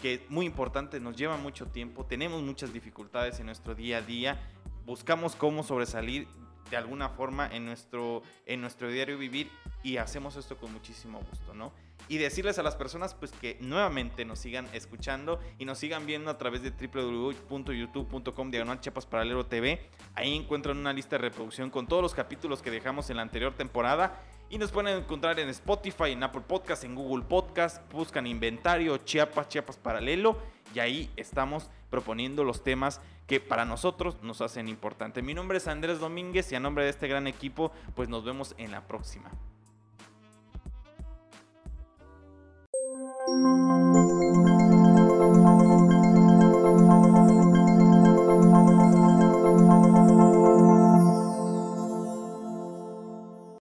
[SPEAKER 1] que es muy importante, nos lleva mucho tiempo, tenemos muchas dificultades en nuestro día a día, buscamos cómo sobresalir de alguna forma en nuestro, en nuestro diario vivir y hacemos esto con muchísimo gusto, ¿no? Y decirles a las personas pues que nuevamente nos sigan escuchando y nos sigan viendo a través de www.youtube.com diagonal Chiapas Paralelo TV. Ahí encuentran una lista de reproducción con todos los capítulos que dejamos en la anterior temporada. Y nos pueden encontrar en Spotify, en Apple Podcast, en Google Podcast. Buscan inventario Chiapas, Chiapas Paralelo. Y ahí estamos proponiendo los temas que para nosotros nos hacen importante. Mi nombre es Andrés Domínguez y a nombre de este gran equipo, pues nos vemos en la próxima.